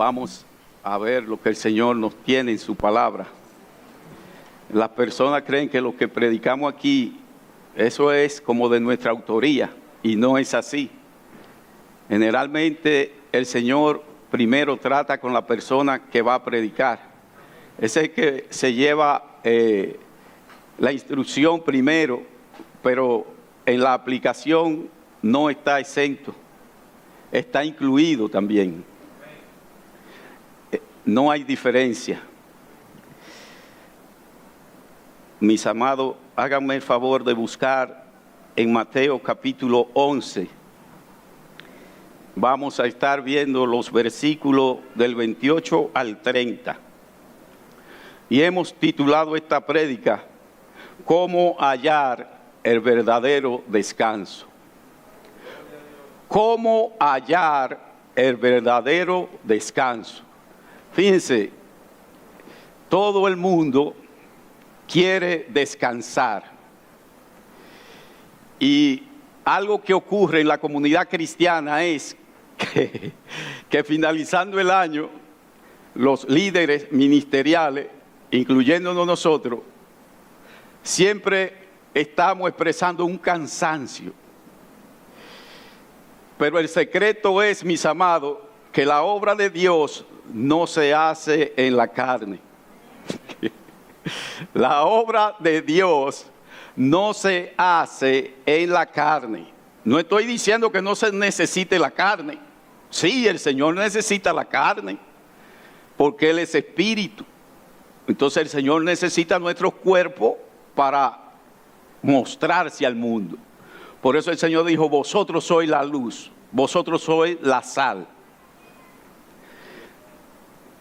vamos a ver lo que el Señor nos tiene en su palabra. Las personas creen que lo que predicamos aquí, eso es como de nuestra autoría y no es así. Generalmente el Señor primero trata con la persona que va a predicar. Es el que se lleva eh, la instrucción primero, pero en la aplicación no está exento, está incluido también. No hay diferencia. Mis amados, háganme el favor de buscar en Mateo capítulo 11. Vamos a estar viendo los versículos del 28 al 30. Y hemos titulado esta prédica, ¿Cómo hallar el verdadero descanso? ¿Cómo hallar el verdadero descanso? Fíjense, todo el mundo quiere descansar. Y algo que ocurre en la comunidad cristiana es que, que, finalizando el año, los líderes ministeriales, incluyéndonos nosotros, siempre estamos expresando un cansancio. Pero el secreto es, mis amados, que la obra de Dios no se hace en la carne. La obra de Dios no se hace en la carne. No estoy diciendo que no se necesite la carne. Sí, el Señor necesita la carne, porque Él es espíritu. Entonces el Señor necesita nuestro cuerpo para mostrarse al mundo. Por eso el Señor dijo, vosotros sois la luz, vosotros sois la sal.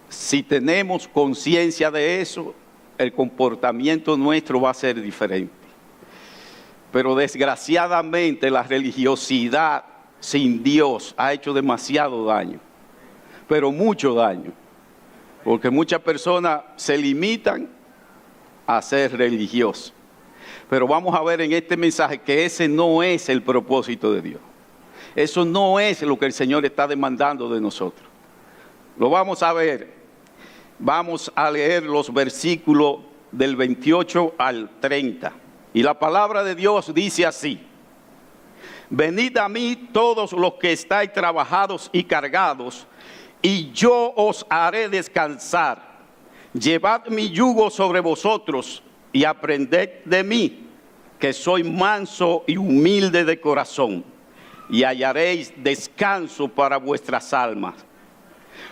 Si tenemos conciencia de eso, el comportamiento nuestro va a ser diferente. Pero desgraciadamente la religiosidad sin Dios ha hecho demasiado daño, pero mucho daño, porque muchas personas se limitan a ser religiosos. Pero vamos a ver en este mensaje que ese no es el propósito de Dios. Eso no es lo que el Señor está demandando de nosotros. Lo vamos a ver Vamos a leer los versículos del 28 al 30. Y la palabra de Dios dice así. Venid a mí todos los que estáis trabajados y cargados, y yo os haré descansar. Llevad mi yugo sobre vosotros y aprended de mí, que soy manso y humilde de corazón, y hallaréis descanso para vuestras almas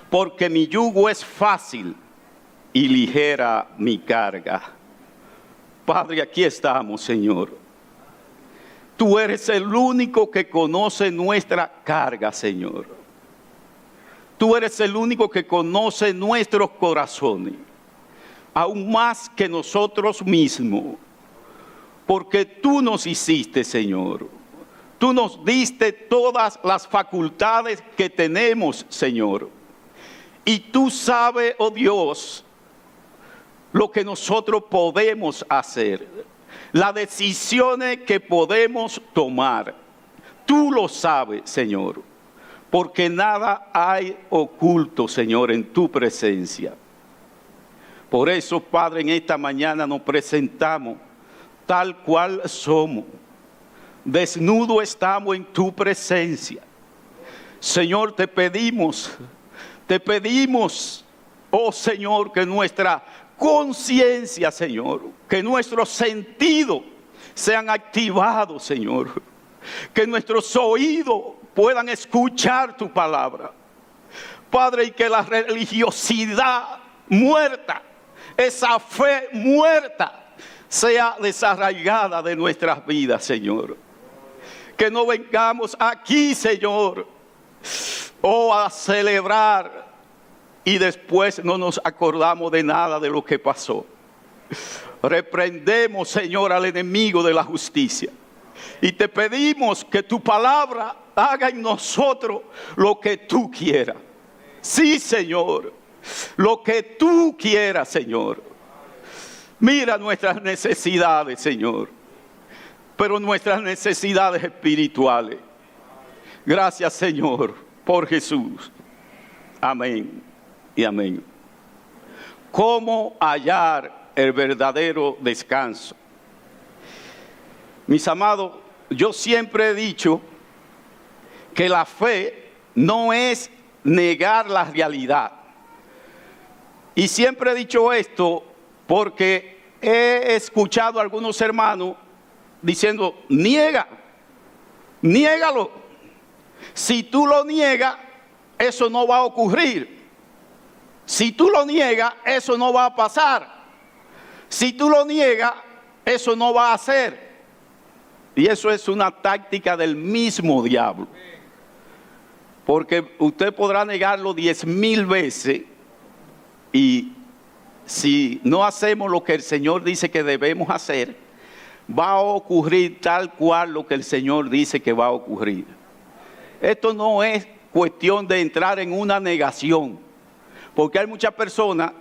porque mi yugo es fácil y ligera mi carga. Padre, aquí estamos, Señor. Tú eres el único que conoce nuestra carga, Señor. Tú eres el único que conoce nuestros corazones, aún más que nosotros mismos, porque tú nos hiciste, Señor. Tú nos diste todas las facultades que tenemos, Señor. Y tú sabes, oh Dios, lo que nosotros podemos hacer, las decisiones que podemos tomar. Tú lo sabes, Señor, porque nada hay oculto, Señor, en tu presencia. Por eso, Padre, en esta mañana nos presentamos tal cual somos. Desnudo estamos en tu presencia. Señor, te pedimos te pedimos, oh Señor, que nuestra conciencia, Señor, que nuestros sentidos sean activados, Señor. Que nuestros oídos puedan escuchar tu palabra. Padre, y que la religiosidad muerta, esa fe muerta, sea desarraigada de nuestras vidas, Señor. Que no vengamos aquí, Señor, o a celebrar y después no nos acordamos de nada de lo que pasó. Reprendemos, Señor, al enemigo de la justicia. Y te pedimos que tu palabra haga en nosotros lo que tú quieras. Sí, Señor. Lo que tú quieras, Señor. Mira nuestras necesidades, Señor. Pero nuestras necesidades espirituales. Gracias, Señor por Jesús. Amén. y amén. ¿Cómo hallar el verdadero descanso? Mis amados, yo siempre he dicho que la fe no es negar la realidad. Y siempre he dicho esto porque he escuchado a algunos hermanos diciendo, niega, niégalo. Si tú lo niegas, eso no va a ocurrir. Si tú lo niegas, eso no va a pasar. Si tú lo niegas, eso no va a ser. Y eso es una táctica del mismo diablo. Porque usted podrá negarlo diez mil veces y si no hacemos lo que el Señor dice que debemos hacer, va a ocurrir tal cual lo que el Señor dice que va a ocurrir. Esto no es cuestión de entrar en una negación, porque hay muchas personas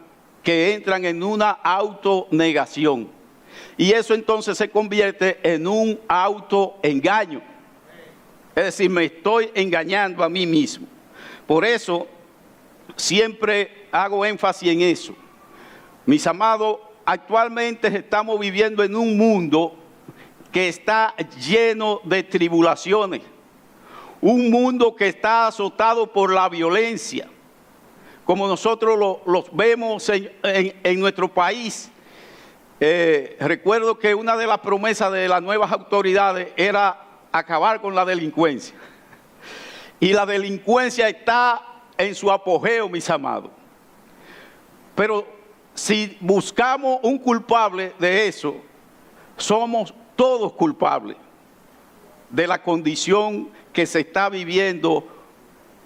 que entran en una autonegación y eso entonces se convierte en un autoengaño. Es decir, me estoy engañando a mí mismo. Por eso siempre hago énfasis en eso. Mis amados, actualmente estamos viviendo en un mundo que está lleno de tribulaciones. Un mundo que está azotado por la violencia, como nosotros lo, los vemos en, nuestro país. Eh, recuerdo que una de las promesas de las nuevas autoridades era acabar con la delincuencia. Y la delincuencia está en su apogeo, mis amados. Pero si buscamos un culpable de eso, somos todos culpables de la condición que se está viviendo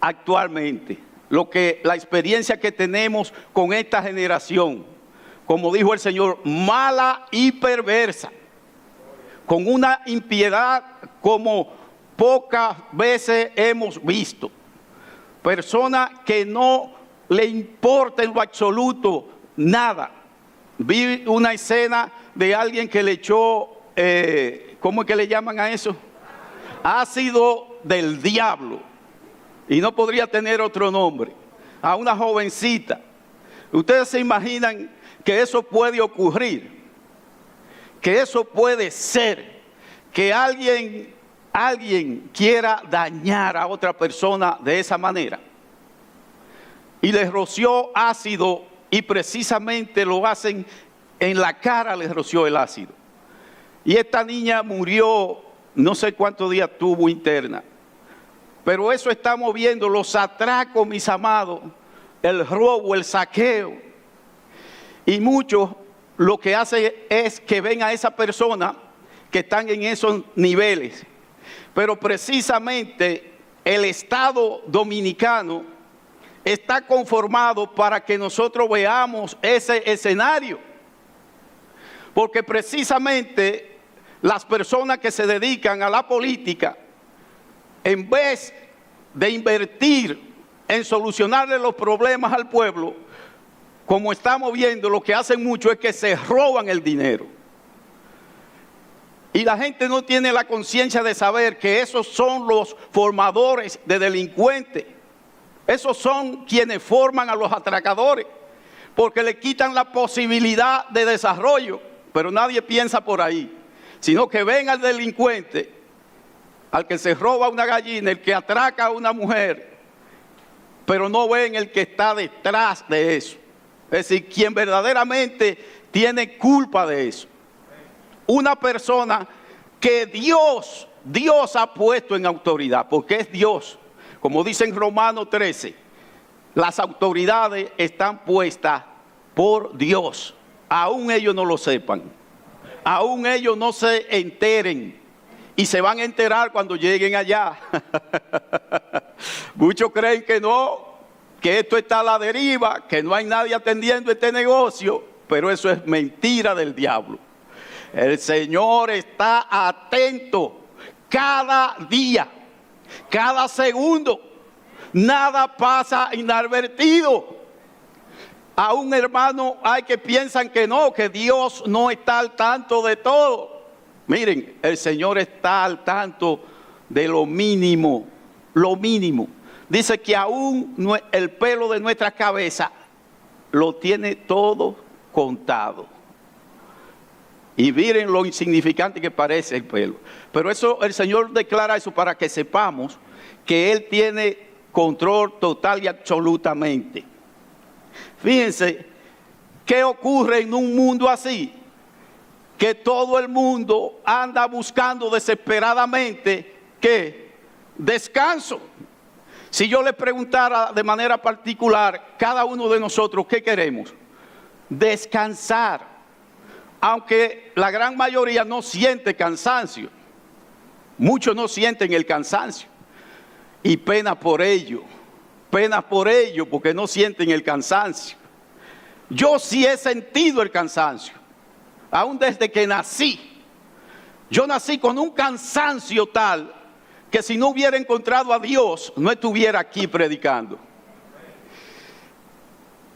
actualmente. Lo que la experiencia que tenemos con esta generación, como dijo el Señor, mala y perversa con una impiedad como pocas veces hemos visto. Personas que no le importa en lo absoluto nada. Vi una escena de alguien que le echó, eh, ¿cómo es que le llaman a eso? Ácido del diablo. Y no podría tener otro nombre. A una jovencita. Ustedes se imaginan que eso puede ocurrir que eso puede ser que alguien, alguien quiera dañar a otra persona de esa manera. Y les roció ácido y precisamente lo hacen en la cara, les roció el ácido. Y esta niña murió, no sé cuántos días tuvo interna. Pero eso estamos viendo, los atracos, mis amados, el robo, el saqueo. Y muchos lo que hace es que ven a esa persona que están en esos niveles. Pero precisamente el Estado dominicano está conformado para que nosotros veamos ese escenario. Porque precisamente las personas que se dedican a la política, en vez de invertir en solucionarle los problemas al pueblo, como estamos viendo, lo que hacen mucho es que se roban el dinero. Y la gente no tiene la conciencia de saber que esos son los formadores de delincuentes. Esos son quienes forman a los atracadores, porque le quitan la posibilidad de desarrollo, pero nadie piensa por ahí, sino que ven al delincuente, al que se roba una gallina, el que atraca a una mujer, pero no ven el que está detrás de eso. Es decir, quien verdaderamente tiene culpa de eso. Una persona que Dios, Dios ha puesto en autoridad, porque es Dios. Como dice en Romano 13, las autoridades están puestas por Dios. Aún ellos no lo sepan. Aún ellos no se enteren. Y se van a enterar cuando lleguen allá. Muchos creen que no, que esto está a la deriva, que no hay nadie atendiendo este negocio, pero eso es mentira del diablo. El Señor está atento cada día, cada segundo. Nada pasa inadvertido. A un hermano hay que piensan que no, que Dios no está al tanto de todo. Miren, el Señor está al tanto de lo mínimo, lo mínimo dice que aún el pelo de nuestra cabeza lo tiene todo contado. Y miren lo insignificante que parece el pelo. Pero eso el Señor declara eso para que sepamos que Él tiene control total y absolutamente. Fíjense, ¿qué ocurre en un mundo así? Que todo el mundo anda buscando desesperadamente que descanso. Si yo le preguntara de manera particular, cada uno de nosotros, ¿qué queremos? Descansar. Aunque la gran mayoría no siente cansancio. Muchos no sienten el cansancio. Y pena por ello. Pena por ello porque no sienten el cansancio. Yo sí he sentido el cansancio. Aún desde que nací. Yo nací con un cansancio tal que si no hubiera encontrado a Dios, no estuviera aquí predicando.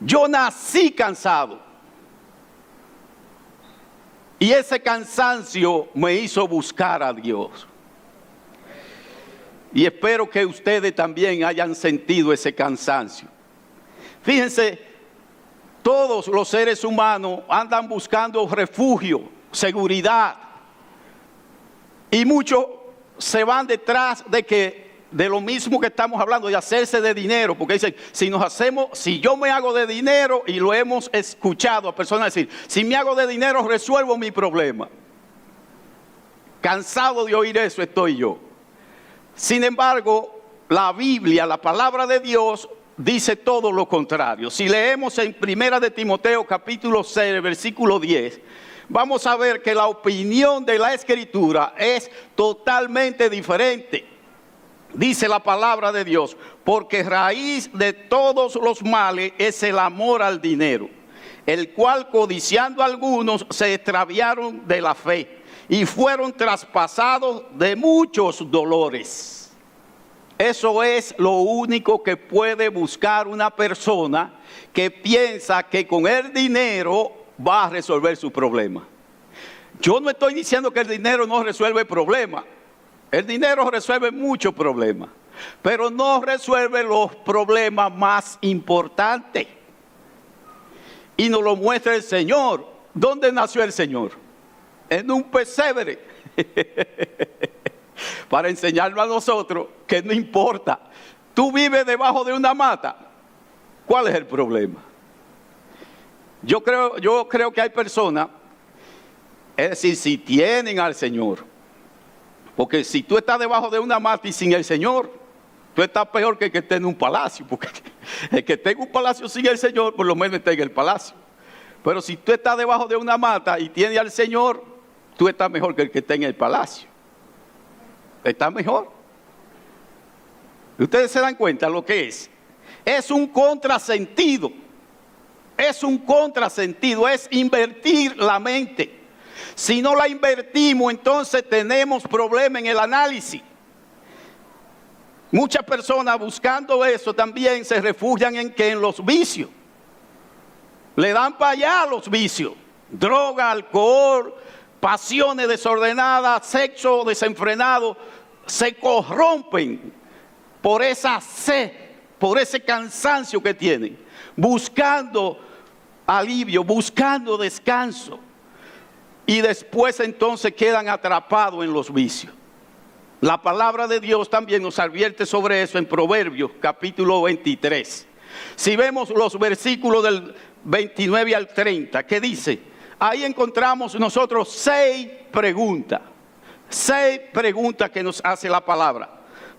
Yo nací cansado. Y ese cansancio me hizo buscar a Dios. Y espero que ustedes también hayan sentido ese cansancio. Fíjense, todos los seres humanos andan buscando refugio, seguridad. Y muchos se van detrás de que de lo mismo que estamos hablando, de hacerse de dinero, porque dicen, si nos hacemos, si yo me hago de dinero, y lo hemos escuchado a personas decir, si me hago de dinero resuelvo mi problema. Cansado de oír eso estoy yo. Sin embargo, la Biblia, la palabra de Dios, dice todo lo contrario. Si leemos en Primera de Timoteo capítulo 6, versículo 10, vamos a ver que la opinión de la escritura es totalmente diferente. Dice la palabra de Dios, porque raíz de todos los males es el amor al dinero, el cual codiciando algunos se extraviaron de la fe y fueron traspasados de muchos dolores. Eso es lo único que puede buscar una persona que piensa que con el dinero va a resolver su problema. Yo no estoy diciendo que el dinero no resuelve el problema. El dinero resuelve muchos problemas, pero no resuelve los problemas más importantes. Y nos lo muestra el Señor. ¿Dónde nació el Señor? En un pesebre. Para enseñarlo a nosotros que no importa. Tú vives debajo de una mata. ¿Cuál es el problema? Yo creo, yo creo que hay personas, es decir, si tienen al Señor, porque si tú estás debajo de una mata y sin el Señor, tú estás peor que el que esté en un palacio, porque el que esté en un palacio sin el Señor, por lo menos está en el palacio. Pero si tú estás debajo de una mata y tienes al Señor, tú estás mejor que el que está en el palacio. Está mejor. Ustedes se dan cuenta lo que es. Es un contrasentido es un contrasentido, es invertir la mente. Si no la invertimos, entonces tenemos problema en el análisis. Muchas personas buscando eso también se refugian en que en los vicios. Le dan para allá los vicios. Droga, alcohol, pasiones desordenadas, sexo desenfrenado, se corrompen por esa sed, por ese cansancio que tienen buscando alivio, buscando descanso. Y después entonces quedan atrapados en los vicios. La palabra de Dios también nos advierte sobre eso en Proverbios capítulo 23. Si vemos los versículos del 29 al 30, ¿qué dice? Ahí encontramos nosotros seis preguntas. Seis preguntas que nos hace la palabra.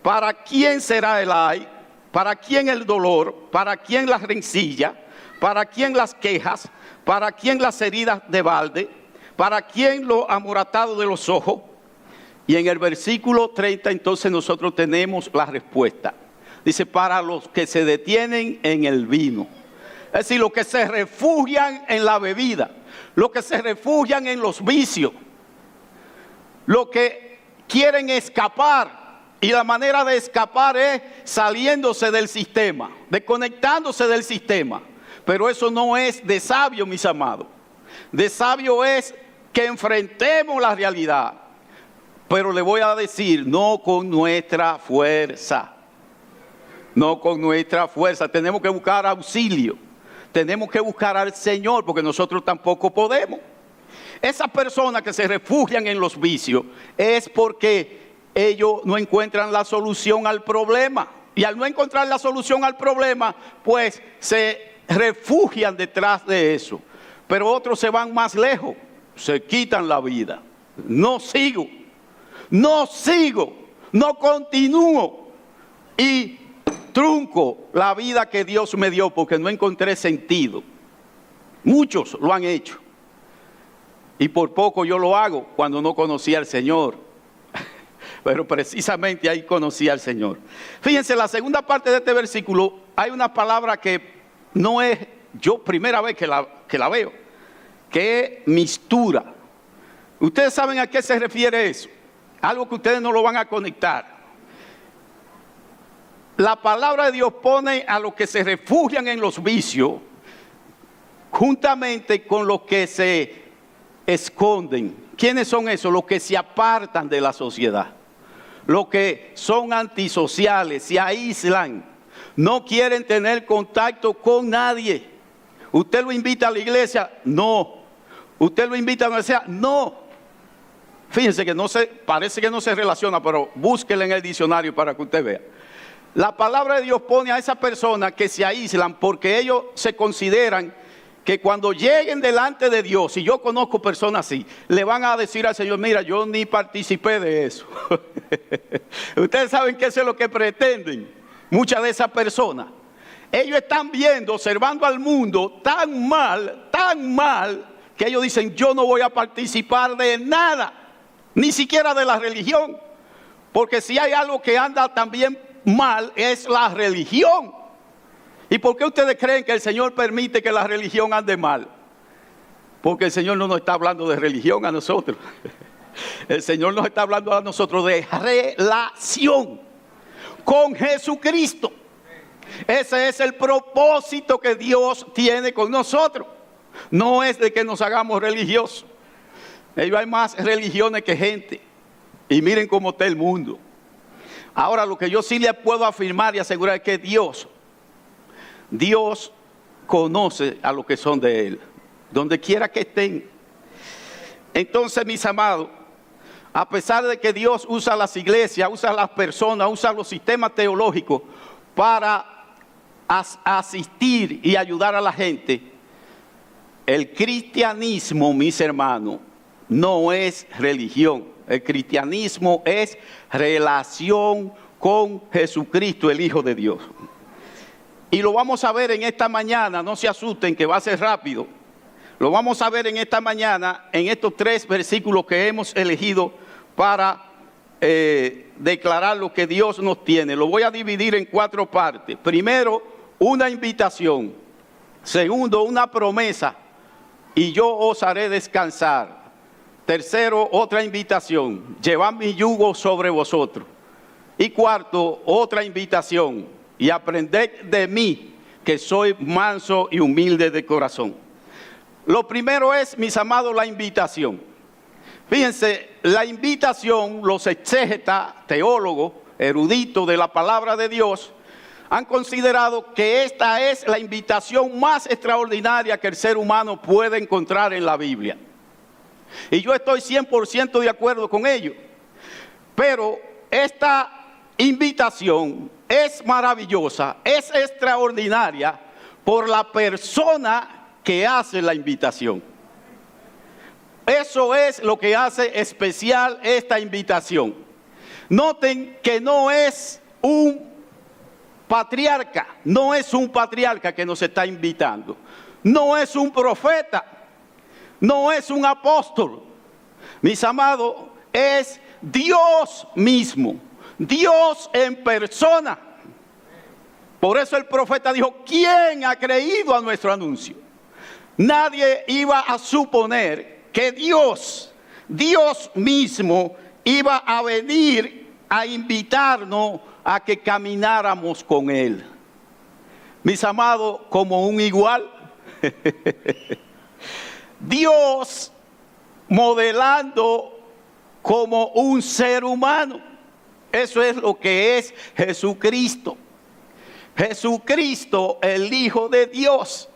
¿Para quién será el ay? ¿Para quién el dolor? ¿Para quién la rencilla? ¿Para quién las quejas? ¿Para quién las heridas de balde? ¿Para quién lo amoratado de los ojos? Y en el versículo 30 entonces nosotros tenemos la respuesta. Dice, para los que se detienen en el vino. Es decir, los que se refugian en la bebida, los que se refugian en los vicios, los que quieren escapar y la manera de escapar es saliéndose del sistema, desconectándose del sistema. Pero eso no es de sabio, mis amados. De sabio es que enfrentemos la realidad. Pero le voy a decir, no con nuestra fuerza. No con nuestra fuerza. Tenemos que buscar auxilio. Tenemos que buscar al Señor porque nosotros tampoco podemos. Esas personas que se refugian en los vicios es porque ellos no encuentran la solución al problema. Y al no encontrar la solución al problema, pues se refugian detrás de eso. Pero otros se van más lejos, se quitan la vida. No sigo, no sigo, no continúo. Y trunco la vida que Dios me dio porque no encontré sentido. Muchos lo han hecho. Y por poco yo lo hago cuando no conocía al Señor. Pero precisamente ahí conocí al Señor. Fíjense, la segunda parte de este versículo hay una palabra que no es yo primera vez que la, que la veo, que es mistura. Ustedes saben a qué se refiere eso. Algo que ustedes no lo van a conectar. La palabra de Dios pone a los que se refugian en los vicios juntamente con los que se esconden. ¿Quiénes son esos? Los que se apartan de la sociedad. Los que son antisociales, se aíslan, no quieren tener contacto con nadie. ¿Usted lo invita a la iglesia? No. ¿Usted lo invita a la iglesia? No. Fíjense que no se, parece que no se relaciona, pero búsquele en el diccionario para que usted vea. La palabra de Dios pone a esa persona que se aíslan porque ellos se consideran que cuando lleguen delante de Dios, y yo conozco personas así, le van a decir al Señor, mira, yo ni participé de eso. Ustedes saben que eso es lo que pretenden muchas de esas personas. Ellos están viendo, observando al mundo tan mal, tan mal, que ellos dicen, yo no voy a participar de nada, ni siquiera de la religión. Porque si hay algo que anda también mal es la religión. ¿Y por qué ustedes creen que el Señor permite que la religión ande mal? Porque el Señor no nos está hablando de religión a nosotros. El Señor nos está hablando a nosotros de relación con Jesucristo. Ese es el propósito que Dios tiene con nosotros. No es de que nos hagamos religiosos. Ellos hay más religiones que gente. Y miren cómo está el mundo. Ahora lo que yo sí le puedo afirmar y asegurar es que Dios, Dios conoce a los que son de Él, donde quiera que estén. Entonces, mis amados, a pesar de que Dios usa las iglesias, usa las personas, usa los sistemas teológicos para asistir y ayudar a la gente, el cristianismo, mis hermanos, no es religión. El cristianismo es relación con Jesucristo, el Hijo de Dios. Y lo vamos a ver en esta mañana, no se asusten que va a ser rápido. Lo vamos a ver en esta mañana, en estos tres versículos que hemos elegido para eh, declarar lo que Dios nos tiene. Lo voy a dividir en cuatro partes. Primero, una invitación. Segundo, una promesa. Y yo os haré descansar. Tercero, otra invitación, llevad mi yugo sobre vosotros. Y cuarto, otra invitación, y aprended de mí, que soy manso y humilde de corazón. Lo primero es, mis amados, la invitación. Fíjense, la invitación, los exégetas, teólogos, eruditos de la palabra de Dios, han considerado que esta es la invitación más extraordinaria que el ser humano puede encontrar en la Biblia. Y yo estoy 100% de acuerdo con ello. Pero esta invitación es maravillosa, es extraordinaria por la persona que hace la invitación. Eso es lo que hace especial esta invitación. Noten que no es un patriarca, no es un patriarca que nos está invitando, no es un profeta, no es un apóstol. Mis amados, es Dios mismo, Dios en persona. Por eso el profeta dijo, ¿quién ha creído a nuestro anuncio? Nadie iba a suponer que Dios, Dios mismo, iba a venir a invitarnos a que camináramos con Él. Mis amados, como un igual. Dios modelando como un ser humano. Eso es lo que es Jesucristo. Jesucristo, el Hijo de Dios.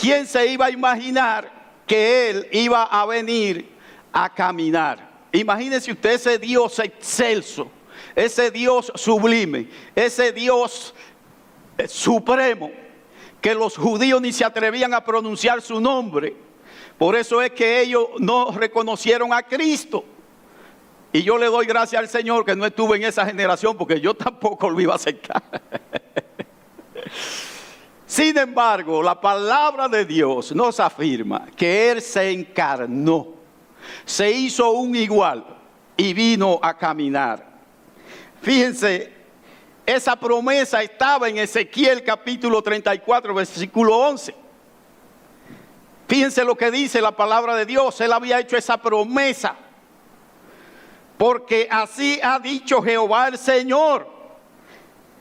¿quién se iba a imaginar que Él iba a venir a caminar? Imagínese usted ese Dios excelso, ese Dios sublime, ese Dios eh, supremo, que los judíos ni se atrevían a pronunciar su nombre. Por eso es que ellos no reconocieron a Cristo. Y yo le doy gracias al Señor que no estuve en esa generación porque yo tampoco lo iba a aceptar. Sin embargo, la palabra de Dios nos afirma que Él se encarnó, se hizo un igual y vino a caminar. Fíjense, esa promesa estaba en Ezequiel capítulo 34, versículo 11. Fíjense lo que dice la palabra de Dios. Él había hecho esa promesa porque así ha dicho Jehová el Señor.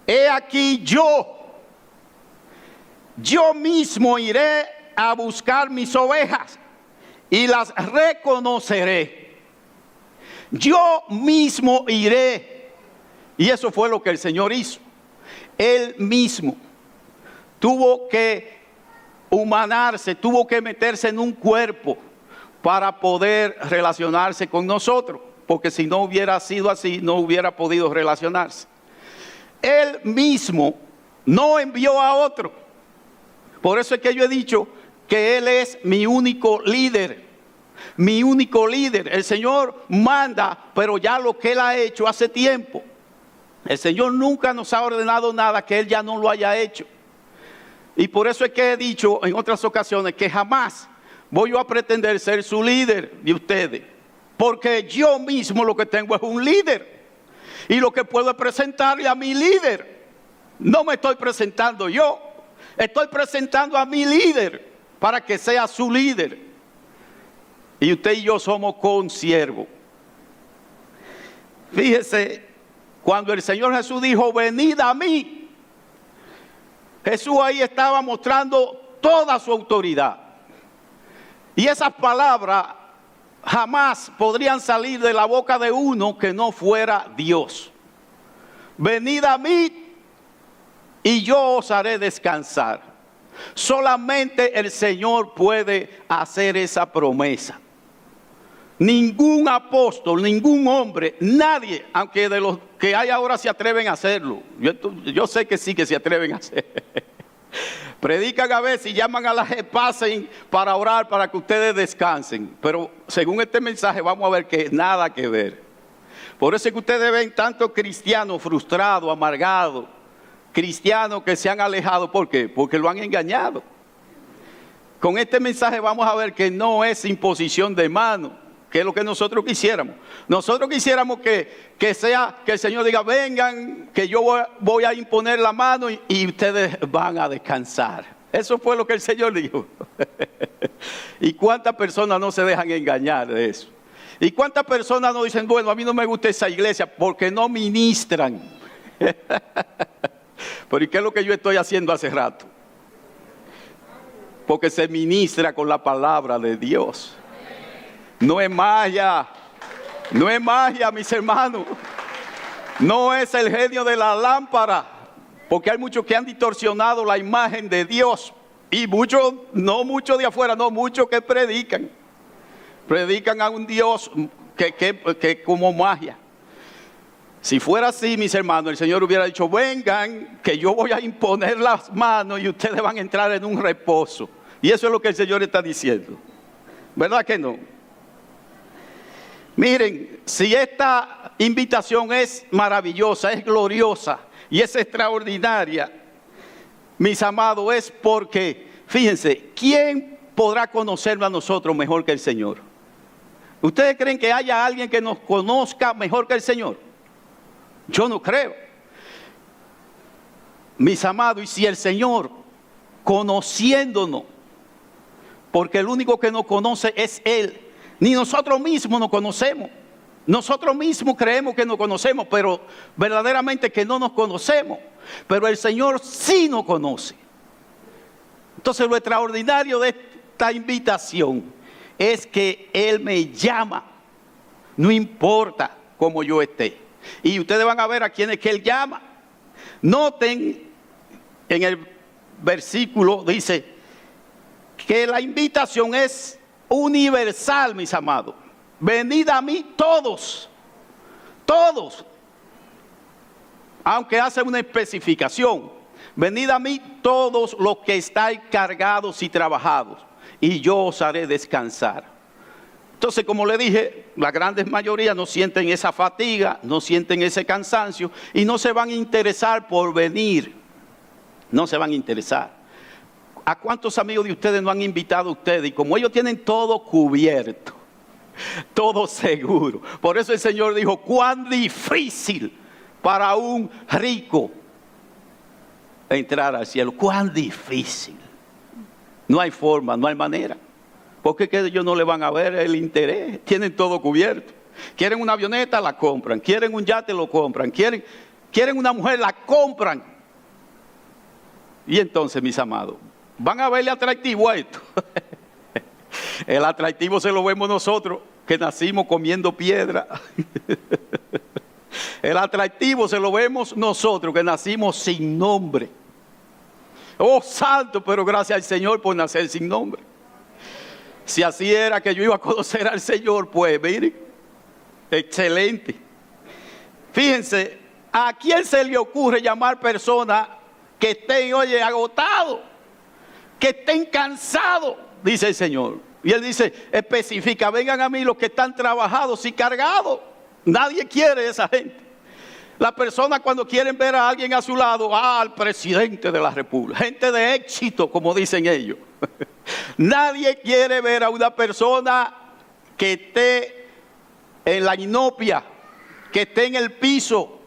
He aquí yo, yo mismo iré a buscar mis ovejas y las reconoceré. Yo mismo iré. Y eso fue lo que el Señor hizo. Él mismo tuvo que humanarse, tuvo que meterse en un cuerpo para poder relacionarse con nosotros porque si no hubiera sido así, no hubiera podido relacionarse. Él mismo no envió a otro. Por eso es que yo he dicho que Él es mi único líder. Mi único líder. El Señor manda, pero ya lo que Él ha hecho hace tiempo. El Señor nunca nos ha ordenado nada que Él ya no lo haya hecho. Y por eso es que he dicho en otras ocasiones que jamás voy a pretender ser su líder de ustedes. Porque yo mismo lo que tengo es un líder. Y lo que puedo es presentarle a mi líder. No me estoy presentando yo. Estoy presentando a mi líder para que sea su líder. Y usted y yo somos consiervos. Fíjese, cuando el Señor Jesús dijo, venid a mí, Jesús ahí estaba mostrando toda su autoridad. Y esas palabras jamás podrían salir de la boca de uno que no fuera Dios. Venid a mí y yo os haré descansar. Solamente el Señor puede hacer esa promesa. Ningún apóstol, ningún hombre, nadie, aunque de los que hay ahora se atreven a hacerlo. Yo, yo sé que sí que se atreven a hacerlo. Predican a veces y llaman a las que pasen para orar para que ustedes descansen. Pero según este mensaje vamos a ver que nada que ver. Por eso es que ustedes ven tantos cristianos frustrados, amargados, cristianos que se han alejado. ¿Por qué? Porque lo han engañado. Con este mensaje vamos a ver que no es imposición de mano, que es lo que nosotros quisiéramos. Nosotros quisiéramos que, que sea, que el Señor diga, vengan, que yo voy, a imponer la mano y, ustedes van a descansar. Eso fue lo que el Señor dijo. ¿Y cuántas personas no se dejan engañar de eso? ¿Y cuántas personas no dicen, bueno, a mí no me gusta esa iglesia porque no ministran? Pero ¿y qué es lo que yo estoy haciendo hace rato? Porque se ministra con la palabra de Dios. No es magia. No es magia, mis hermanos. No es el genio de la lámpara. Porque hay muchos que han distorsionado la imagen de Dios. Y muchos, no muchos de afuera, no muchos que predican. Predican a un Dios que, que, como magia. Si fuera así, mis hermanos, el Señor hubiera dicho, vengan, que yo voy a imponer las manos y ustedes van a entrar en un reposo. Y eso es lo que el Señor está diciendo. ¿Verdad que no? Miren, si esta invitación es maravillosa, es gloriosa y es extraordinaria, mis amados, es porque, fíjense, ¿quién podrá conocerlo a nosotros mejor que el Señor? ¿Ustedes creen que haya alguien que nos conozca mejor que el Señor? Yo no creo. Mis amados, y si el Señor, conociéndonos, porque el único que nos conoce es Él, ni nosotros mismos nos conocemos. Nosotros mismos creemos que nos conocemos, pero verdaderamente que no nos conocemos. Pero el Señor sí nos conoce. Entonces lo extraordinario de esta invitación es que Él me llama. No importa cómo yo esté. Y ustedes van a ver a quién es que Él llama. Noten en el versículo, dice, que la invitación es universal, mis amados. Venid a mí todos, todos. Aunque hace una especificación. Venid a mí todos los que estáis cargados y trabajados, y yo os haré descansar. Entonces, como le dije, la gran mayoría no sienten esa fatiga, no sienten ese cansancio y no se van a interesar por venir. No se van a interesar. ¿A cuántos amigos de ustedes no han invitado a ustedes? Y como ellos tienen todo cubierto, todo seguro. Por eso el Señor dijo, cuán difícil para un rico entrar al cielo. Cuán difícil. No hay forma, no hay manera. Porque que ellos no le van a ver el interés. Tienen todo cubierto. Quieren una avioneta, la compran. Quieren un yate, lo compran. Quieren, quieren una mujer, la compran. Y entonces, mis amados, van a verle atractivo a esto. El atractivo se lo vemos nosotros, que nacimos comiendo piedra. El atractivo se lo vemos nosotros, que nacimos sin nombre. Oh, santo, pero gracias al Señor por nacer sin nombre. Si así era que yo iba a conocer al Señor, pues mire, excelente. Fíjense, ¿a quién se le ocurre llamar personas que estén, oye, agotados, que estén cansados? Dice el Señor. Y él dice, especifica, vengan a mí los que están trabajados y cargados. Nadie quiere esa gente. La persona cuando quieren ver a alguien a su lado, ah, al presidente de la República, gente de éxito, como dicen ellos. Nadie quiere ver a una persona que esté en la inopia, que esté en el piso.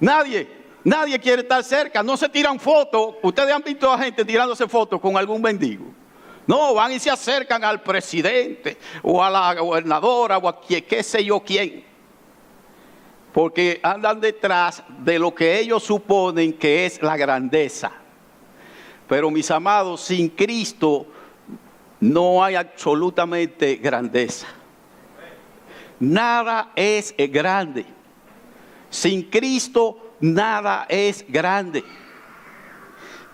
Nadie, nadie quiere estar cerca. No se tiran fotos. Ustedes han visto a gente tirándose fotos con algún mendigo. No, van y se acercan al presidente o a la gobernadora o a qué sé yo quién porque andan detrás de lo que ellos suponen que es la grandeza. Pero mis amados, sin Cristo no hay absolutamente grandeza. Nada es grande. Sin Cristo nada es grande.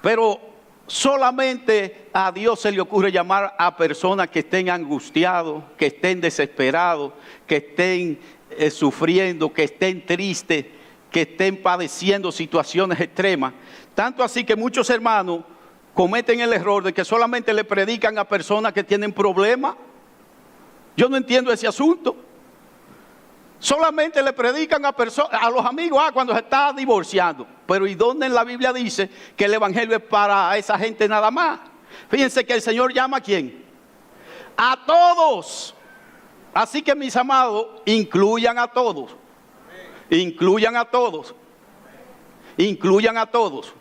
Pero solamente a Dios se le ocurre llamar a personas que estén angustiados, que estén desesperados, que estén eh, sufriendo, que estén tristes, que estén padeciendo situaciones extremas. Tanto así que muchos hermanos cometen el error de que solamente le predican a personas que tienen problemas. Yo no entiendo ese asunto. Solamente le predican a, a los amigos ah, cuando se está divorciando. Pero ¿y dónde en la Biblia dice que el Evangelio es para esa gente nada más? Fíjense que el Señor llama a quién? A todos. Así que mis amados, incluyan a todos. Incluyan a todos. Incluyan a todos.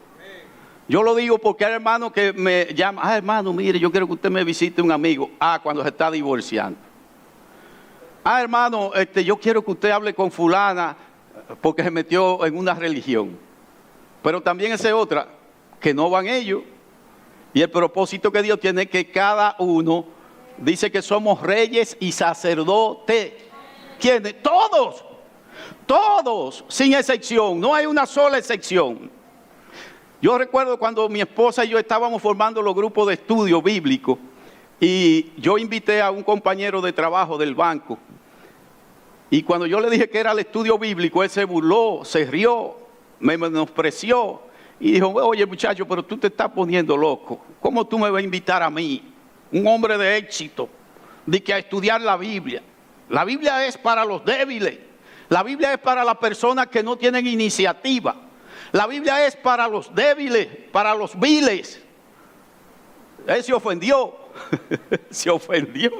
Yo lo digo porque hay hermanos que me llaman, ah hermano, mire, yo quiero que usted me visite un amigo. Ah, cuando se está divorciando. Ah, hermano, este, yo quiero que usted hable con fulana porque se metió en una religión. Pero también esa otra, que no van ellos. Y el propósito que Dios tiene es que cada uno dice que somos reyes y sacerdotes. ¿Quiénes? Todos. Todos, sin excepción. No hay una sola excepción. Yo recuerdo cuando mi esposa y yo estábamos formando los grupos de estudio bíblico y yo invité a un compañero de trabajo del banco. Y cuando yo le dije que era el estudio bíblico, él se burló, se rió, me menospreció y dijo, oye muchacho, pero tú te estás poniendo loco. ¿Cómo tú me vas a invitar a mí? un hombre de éxito, de que a estudiar la Biblia. La Biblia es para los débiles. La Biblia es para las personas que no tienen iniciativa. La Biblia es para los débiles, para los viles. Él se ofendió, se ofendió.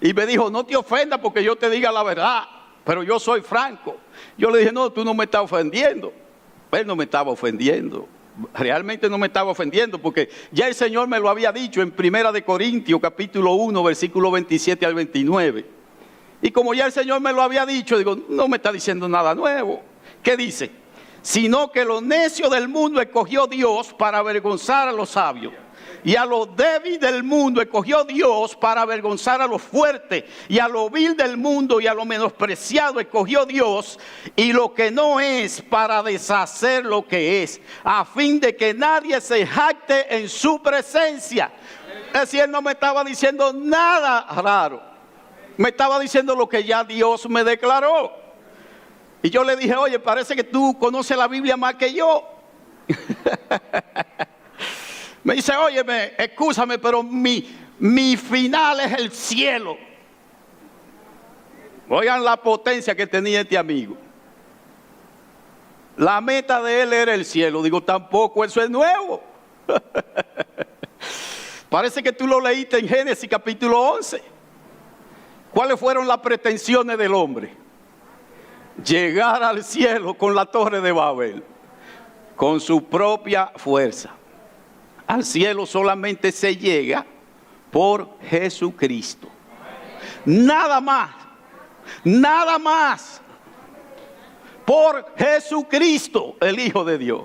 Y me dijo, no te ofenda porque yo te diga la verdad, pero yo soy franco. Yo le dije, no, tú no me estás ofendiendo. Él no me estaba ofendiendo realmente no me estaba ofendiendo porque ya el Señor me lo había dicho en Primera de Corintios capítulo 1 versículo 27 al 29. Y como ya el Señor me lo había dicho, digo, no me está diciendo nada nuevo. ¿Qué dice? Sino que lo necio del mundo escogió Dios para avergonzar a los sabios y a lo débil del mundo escogió Dios para avergonzar a los fuertes. Y a lo vil del mundo y a lo menospreciado escogió Dios. Y lo que no es para deshacer lo que es. A fin de que nadie se jacte en su presencia. Es decir, él no me estaba diciendo nada raro. Me estaba diciendo lo que ya Dios me declaró. Y yo le dije, oye, parece que tú conoces la Biblia más que yo. me dice, oye, escúchame, pero mi, mi final es el cielo. Oigan la potencia que tenía este amigo. La meta de él era el cielo. Digo, tampoco eso es nuevo. Parece que tú lo leíste en Génesis capítulo 11. ¿Cuáles fueron las pretensiones del hombre? Llegar al cielo con la torre de Babel, con su propia fuerza. Al cielo solamente se llega por Jesucristo. Nada más, nada más. Por Jesucristo, el Hijo de Dios.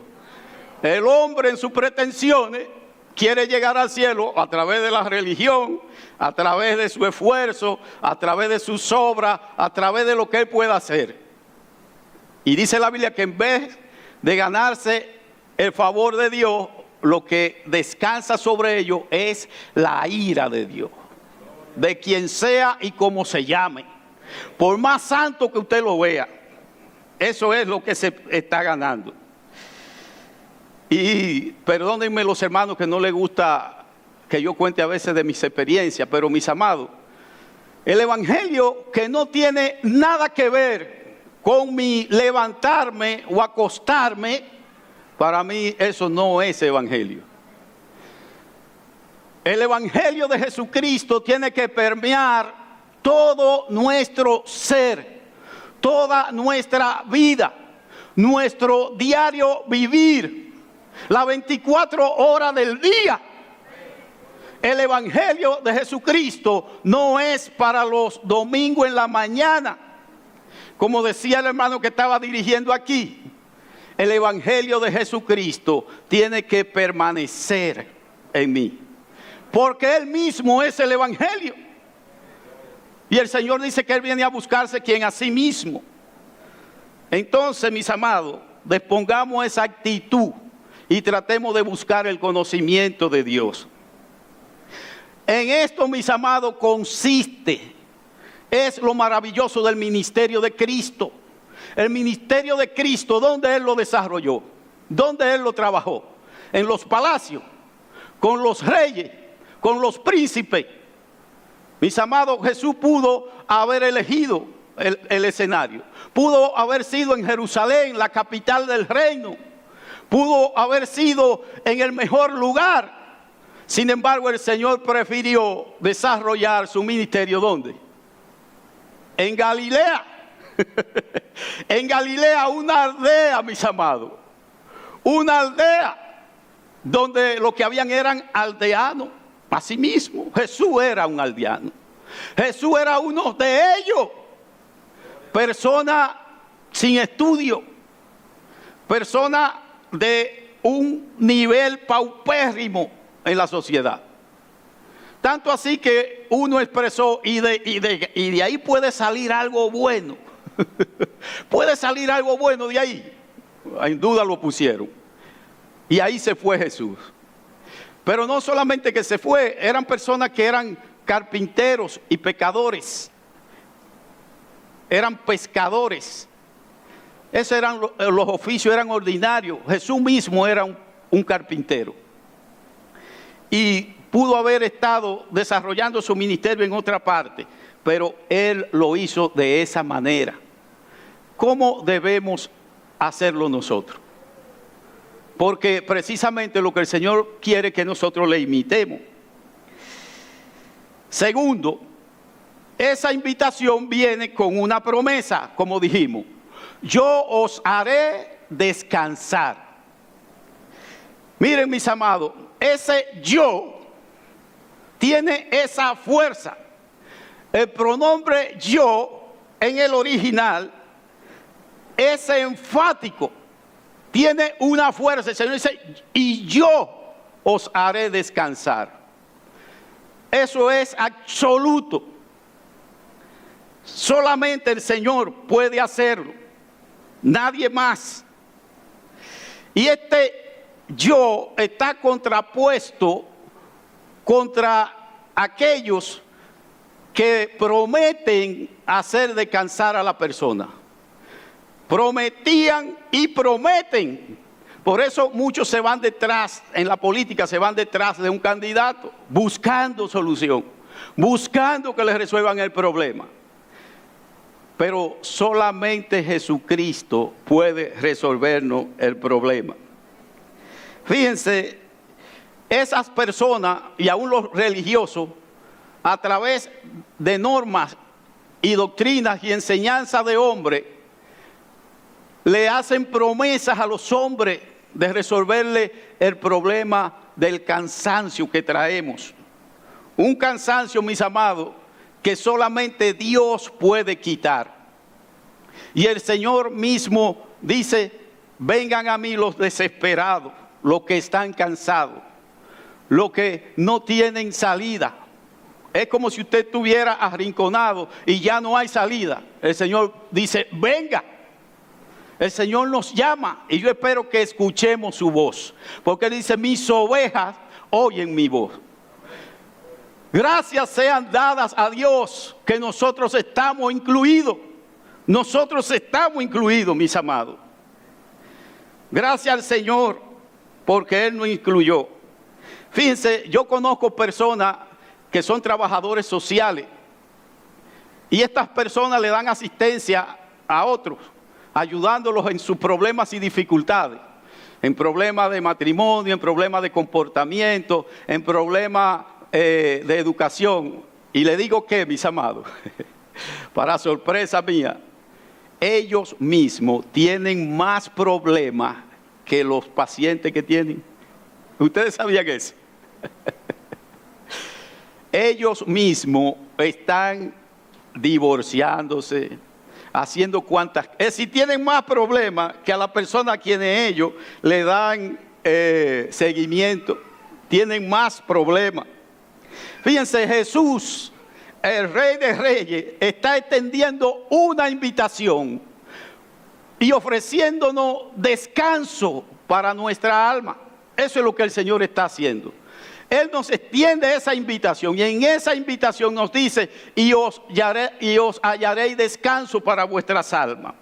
El hombre en sus pretensiones quiere llegar al cielo a través de la religión, a través de su esfuerzo, a través de sus obras, a través de lo que él pueda hacer. Y dice la Biblia que en vez de ganarse el favor de Dios, lo que descansa sobre ellos es la ira de Dios, de quien sea y como se llame. Por más santo que usted lo vea, eso es lo que se está ganando. Y perdónenme los hermanos que no les gusta que yo cuente a veces de mis experiencias, pero mis amados, el Evangelio que no tiene nada que ver con mi levantarme o acostarme, para mí eso no es Evangelio. El Evangelio de Jesucristo tiene que permear todo nuestro ser, toda nuestra vida, nuestro diario vivir las 24 horas del día. El Evangelio de Jesucristo no es para los domingos en la mañana, como decía el hermano que estaba dirigiendo aquí. El Evangelio de Jesucristo tiene que permanecer en mí, porque Él mismo es el Evangelio. Y el Señor dice que Él viene a buscarse quien a sí mismo. Entonces, mis amados, despongamos esa actitud y tratemos de buscar el conocimiento de Dios. En esto, mis amados, consiste, es lo maravilloso del ministerio de Cristo. El ministerio de Cristo, ¿dónde Él lo desarrolló? ¿Dónde Él lo trabajó? En los palacios, con los reyes, con los príncipes. Mis amados, Jesús pudo haber elegido el, el escenario. Pudo haber sido en Jerusalén, la capital del reino pudo haber sido en el mejor lugar. Sin embargo, el Señor prefirió desarrollar su ministerio ¿dónde? En Galilea. en Galilea, una aldea, mis amados. Una aldea donde lo que habían eran aldeanos. Asimismo, Jesús era un aldeano. Jesús era uno de ellos. Persona sin estudio. Persona de un nivel paupérrimo en la sociedad. Tanto así que uno expresó y de, ahí puede salir algo bueno. puede salir algo bueno de ahí. En duda lo pusieron. Y ahí se fue Jesús. Pero no solamente que se fue, eran personas que eran carpinteros y pecadores. Eran pescadores. Esos eran eh, los oficios, eran ordinarios. Jesús mismo era un, carpintero. Y pudo haber estado desarrollando su ministerio en otra parte, pero él lo hizo de esa manera. ¿Cómo debemos hacerlo nosotros? Porque precisamente lo que el Señor quiere que nosotros le imitemos. Segundo, esa invitación viene con una promesa, como dijimos yo os haré descansar. Miren mis amados, ese yo tiene esa fuerza. El pronombre yo en el original es enfático, tiene una fuerza. El Señor dice, y yo os haré descansar. Eso es absoluto. Solamente el Señor puede hacerlo nadie más. Y este yo está contrapuesto contra aquellos que prometen hacer descansar a la persona. Prometían y prometen. Por eso muchos se van detrás, en la política se van detrás de un candidato, buscando solución, buscando que les resuelvan el problema. Pero solamente Jesucristo puede resolvernos el problema. Fíjense, esas personas y aún los religiosos, a través de normas y doctrinas y enseñanzas de hombre, le hacen promesas a los hombres de resolverle el problema del cansancio que traemos. Un cansancio, mis amados, que solamente Dios puede quitar. Y el Señor mismo dice, vengan a mí los desesperados, los que están cansados, los que no tienen salida es como si usted estuviera arrinconado y ya no hay salida. El Señor dice, venga. El Señor nos llama y yo espero que escuchemos su voz. Porque dice, mis ovejas oyen mi voz. Gracias sean dadas a Dios que nosotros estamos incluidos. Nosotros estamos incluidos, mis amados. Gracias al Señor porque Él nos incluyó. Fíjense, yo conozco personas que son trabajadores sociales. Y estas personas le dan asistencia a otros, ayudándolos en sus problemas y dificultades, en problemas de matrimonio, en problemas de comportamiento, en problemas eh, de educación. Y le digo que, mis amados, para sorpresa mía, ellos mismos tienen más problemas que los pacientes que tienen. ¿Ustedes sabían eso? ellos mismos están divorciándose, haciendo cuantas... Es si tienen más problemas que a la persona a quienes ellos le dan eh, seguimiento, tienen más problemas. Fíjense, Jesús, el rey de reyes, está extendiendo una invitación y ofreciéndonos descanso para nuestra alma. Eso es lo que el Señor está haciendo. Él nos extiende esa invitación y en esa invitación nos dice, y os, hallaré, y os hallaréis descanso para vuestras almas.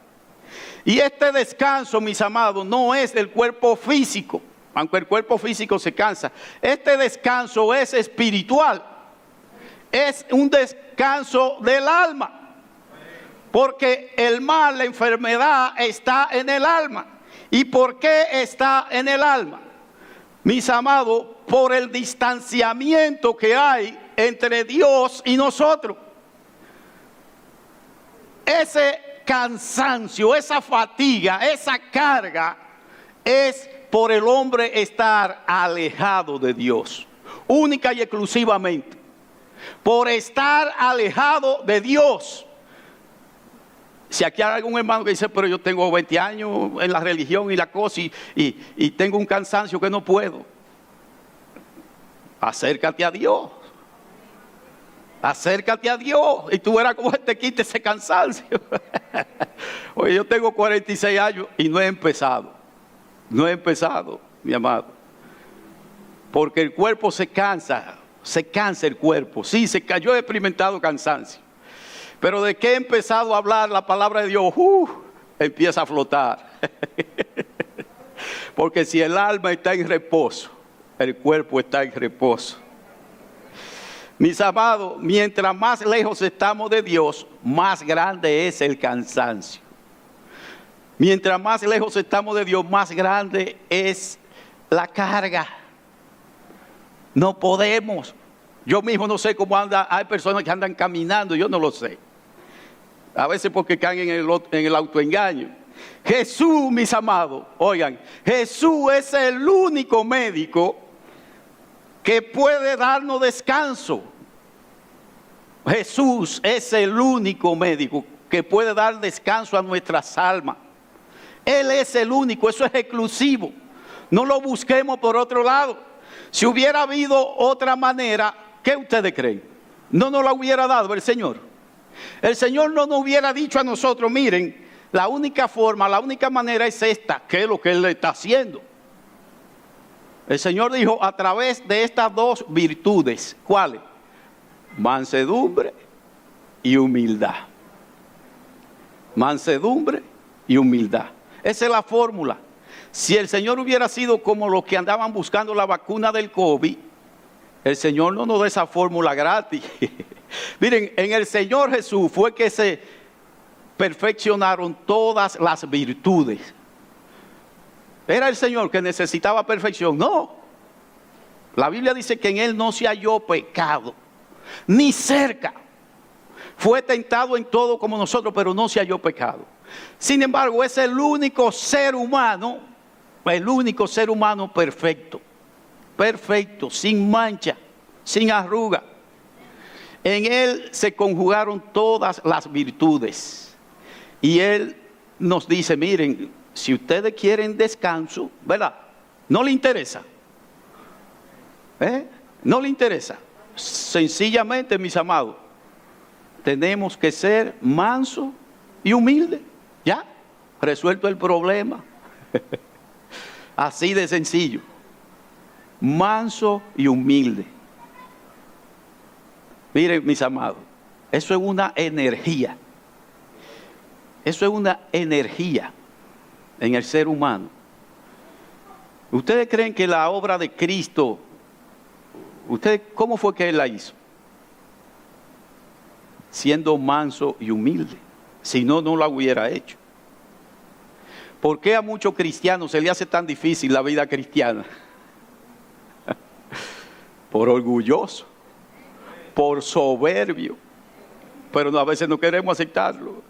Y este descanso, mis amados, no es del cuerpo físico, aunque el cuerpo físico se cansa. Este descanso es espiritual, es un descanso del alma. Porque el mal, la enfermedad está en el alma. ¿Y por qué está en el alma? Mis amados, por el distanciamiento que hay entre Dios y nosotros. Ese cansancio, esa fatiga, esa carga es por el hombre estar alejado de Dios, única y exclusivamente. Por estar alejado de Dios. Si aquí hay algún hermano que dice, pero yo tengo 20 años en la religión y la cosa y, y tengo un cansancio que no puedo acércate a Dios. Acércate a Dios y tú verás cómo te quite ese cansancio. Oye, yo tengo 46 años y no he empezado. No he empezado, mi amado. Porque el cuerpo se cansa, se cansa el cuerpo. Sí, se cayó, he experimentado cansancio. Pero de que he empezado a hablar la palabra de Dios, uh, empieza a flotar. Porque si el alma está en reposo, el cuerpo está en reposo. Mis amados, mientras más lejos estamos de Dios, más grande es el cansancio. Mientras más lejos estamos de Dios, más grande es la carga. No podemos. Yo mismo no sé cómo anda. Hay personas que andan caminando, yo no lo sé. A veces porque caen en el, en el autoengaño. Jesús, mis amados, oigan, Jesús es el único médico que puede darnos descanso. Jesús es el único médico que puede dar descanso a nuestras almas. Él es el único, eso es exclusivo. No lo busquemos por otro lado. Si hubiera habido otra manera, ¿qué ustedes creen? No nos la hubiera dado el Señor. El Señor no nos hubiera dicho a nosotros, miren, la única forma, la única manera es esta, que es lo que Él está haciendo. El Señor dijo a través de estas dos virtudes, ¿cuáles? Mansedumbre y humildad. Mansedumbre y humildad. Esa es la fórmula. Si el Señor hubiera sido como los que andaban buscando la vacuna del COVID, el Señor no nos da esa fórmula gratis. Miren, en el Señor Jesús fue que se perfeccionaron todas las virtudes. ¿Era el Señor que necesitaba perfección? No. La Biblia dice que en Él no se halló pecado, ni cerca. Fue tentado en todo como nosotros, pero no se halló pecado. Sin embargo, es el único ser humano, el único ser humano perfecto. Perfecto, sin mancha, sin arruga. En Él se conjugaron todas las virtudes. Y Él nos dice, miren, si ustedes quieren descanso, ¿verdad? No le interesa. ¿Eh? No le interesa. Sencillamente, mis amados, tenemos que ser manso y humilde. Ya, resuelto el problema. Así de sencillo. Manso y humilde. Miren, mis amados, eso es una energía. Eso es una energía en el ser humano. ¿Ustedes creen que la obra de Cristo, ustedes cómo fue que Él la hizo? Siendo manso y humilde. Si no, no la hubiera hecho. ¿Por qué a muchos cristianos se le hace tan difícil la vida cristiana? por orgulloso, por soberbio. Pero a veces no queremos aceptarlo.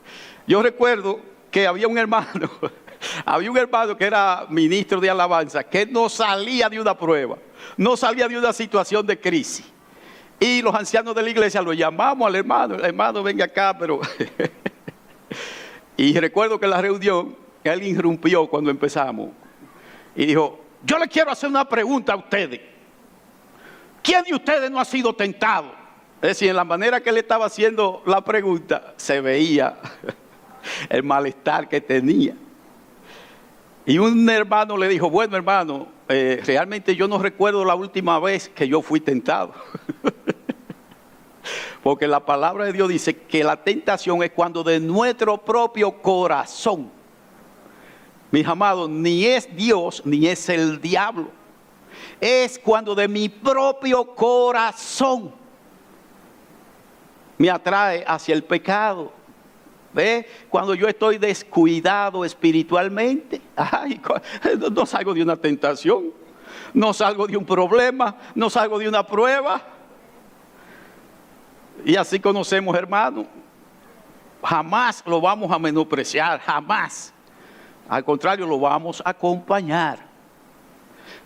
Yo recuerdo que había un hermano había un hermano que era ministro de alabanza que no salía de una prueba, no salía de una situación de crisis. Y los ancianos de la iglesia lo llamamos al hermano, el hermano venga acá, pero... y recuerdo que en la reunión él irrumpió cuando empezamos y dijo, yo le quiero hacer una pregunta a ustedes. ¿Quién de ustedes no ha sido tentado? Es decir, en la manera que él estaba haciendo la pregunta, se veía el malestar que tenía. Y un hermano le dijo, bueno hermano, eh, realmente yo no recuerdo la última vez que yo fui tentado. Porque la palabra de Dios dice que la tentación es cuando de nuestro propio corazón, mis amados, ni es Dios ni es el diablo. Es cuando de mi propio corazón me atrae hacia el pecado. ¿Ve? Cuando yo estoy descuidado espiritualmente, no salgo de una tentación, no salgo de un problema, no salgo de una prueba. Y así conocemos, hermano. Jamás lo vamos a menospreciar, jamás. Al contrario, lo vamos a acompañar.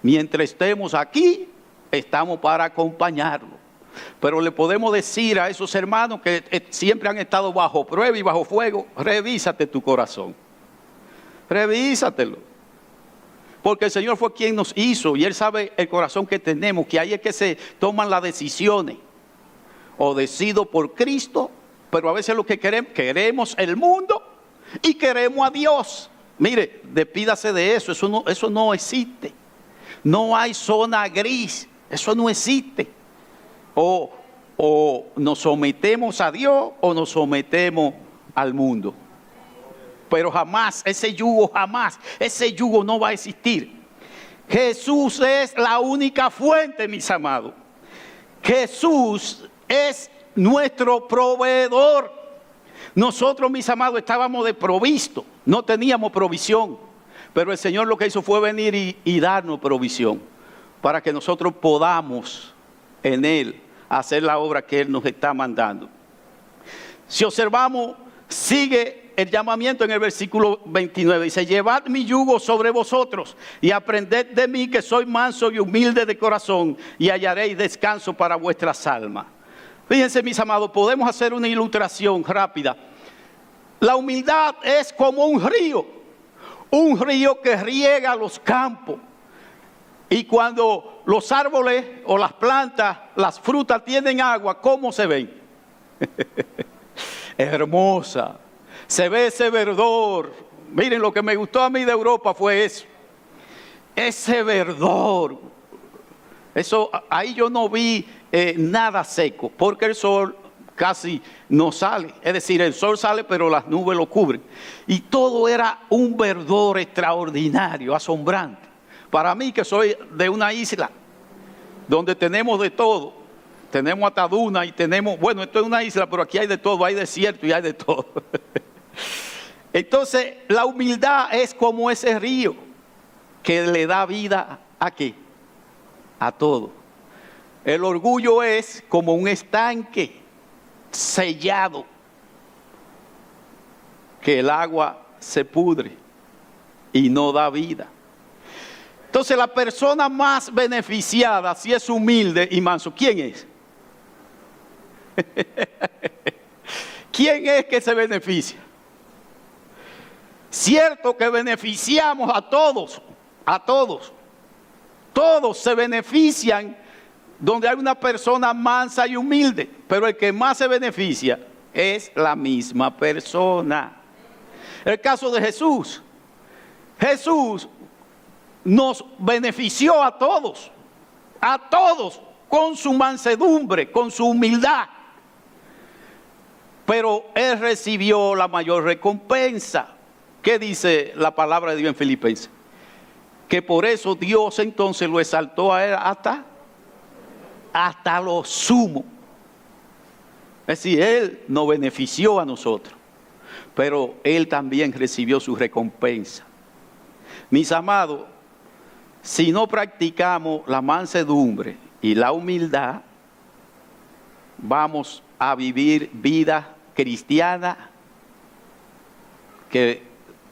Mientras estemos aquí, estamos para acompañarlo. Pero le podemos decir a esos hermanos que eh, siempre han estado bajo prueba y bajo fuego, revísate tu corazón. Revísatelo. Porque el Señor fue quien nos hizo y Él sabe el corazón que tenemos, que ahí es que se toman las decisiones. O decido por Cristo, pero a veces lo que queremos, queremos el mundo y queremos a Dios. Mire, despídase de eso, eso no, eso no existe. No hay zona gris, eso no existe o, nos sometemos a Dios o nos sometemos al mundo. Pero jamás, ese yugo, jamás, ese yugo no va a existir. Jesús es la única fuente, mis amados. Jesús es nuestro proveedor. Nosotros, mis amados, estábamos de provisto, no teníamos provisión. Pero el Señor lo que hizo fue venir y, y darnos provisión para que nosotros podamos en Él hacer la obra que Él nos está mandando. Si observamos, sigue el llamamiento en el versículo 29. Dice, llevad mi yugo sobre vosotros y aprended de mí que soy manso y humilde de corazón y hallaréis descanso para vuestras almas. Fíjense mis amados, podemos hacer una ilustración rápida. La humildad es como un río, un río que riega los campos. Y cuando los árboles o las plantas, las frutas tienen agua, ¿cómo se ven? Hermosa. Se ve ese verdor. Miren, lo que me gustó a mí de Europa fue eso. Ese verdor. Eso, ahí yo no vi eh, nada seco, porque el sol casi no sale. Es decir, el sol sale, pero las nubes lo cubren. Y todo era un verdor extraordinario, asombrante. Para mí, que soy de una isla donde tenemos de todo, tenemos ataduna y tenemos, bueno, esto es una isla, pero aquí hay de todo, hay desierto y hay de todo. Entonces, la humildad es como ese río que le da vida a qué? A todo. El orgullo es como un estanque sellado que el agua se pudre y no da vida. Entonces la persona más beneficiada, si es humilde y manso, ¿quién es? ¿Quién es que se beneficia? Cierto que beneficiamos a todos, a todos. Todos se benefician donde hay una persona mansa y humilde, pero el que más se beneficia es la misma persona. El caso de Jesús. Jesús nos benefició a todos, a todos, con su mansedumbre, con su humildad. Pero Él recibió la mayor recompensa. ¿Qué dice la palabra de Dios en Filipenses? Que por eso Dios entonces lo exaltó a Él hasta, hasta lo sumo. Es decir, Él nos benefició a nosotros, pero Él también recibió su recompensa. Mis amados, si no practicamos la mansedumbre y la humildad, vamos a vivir vida cristiana que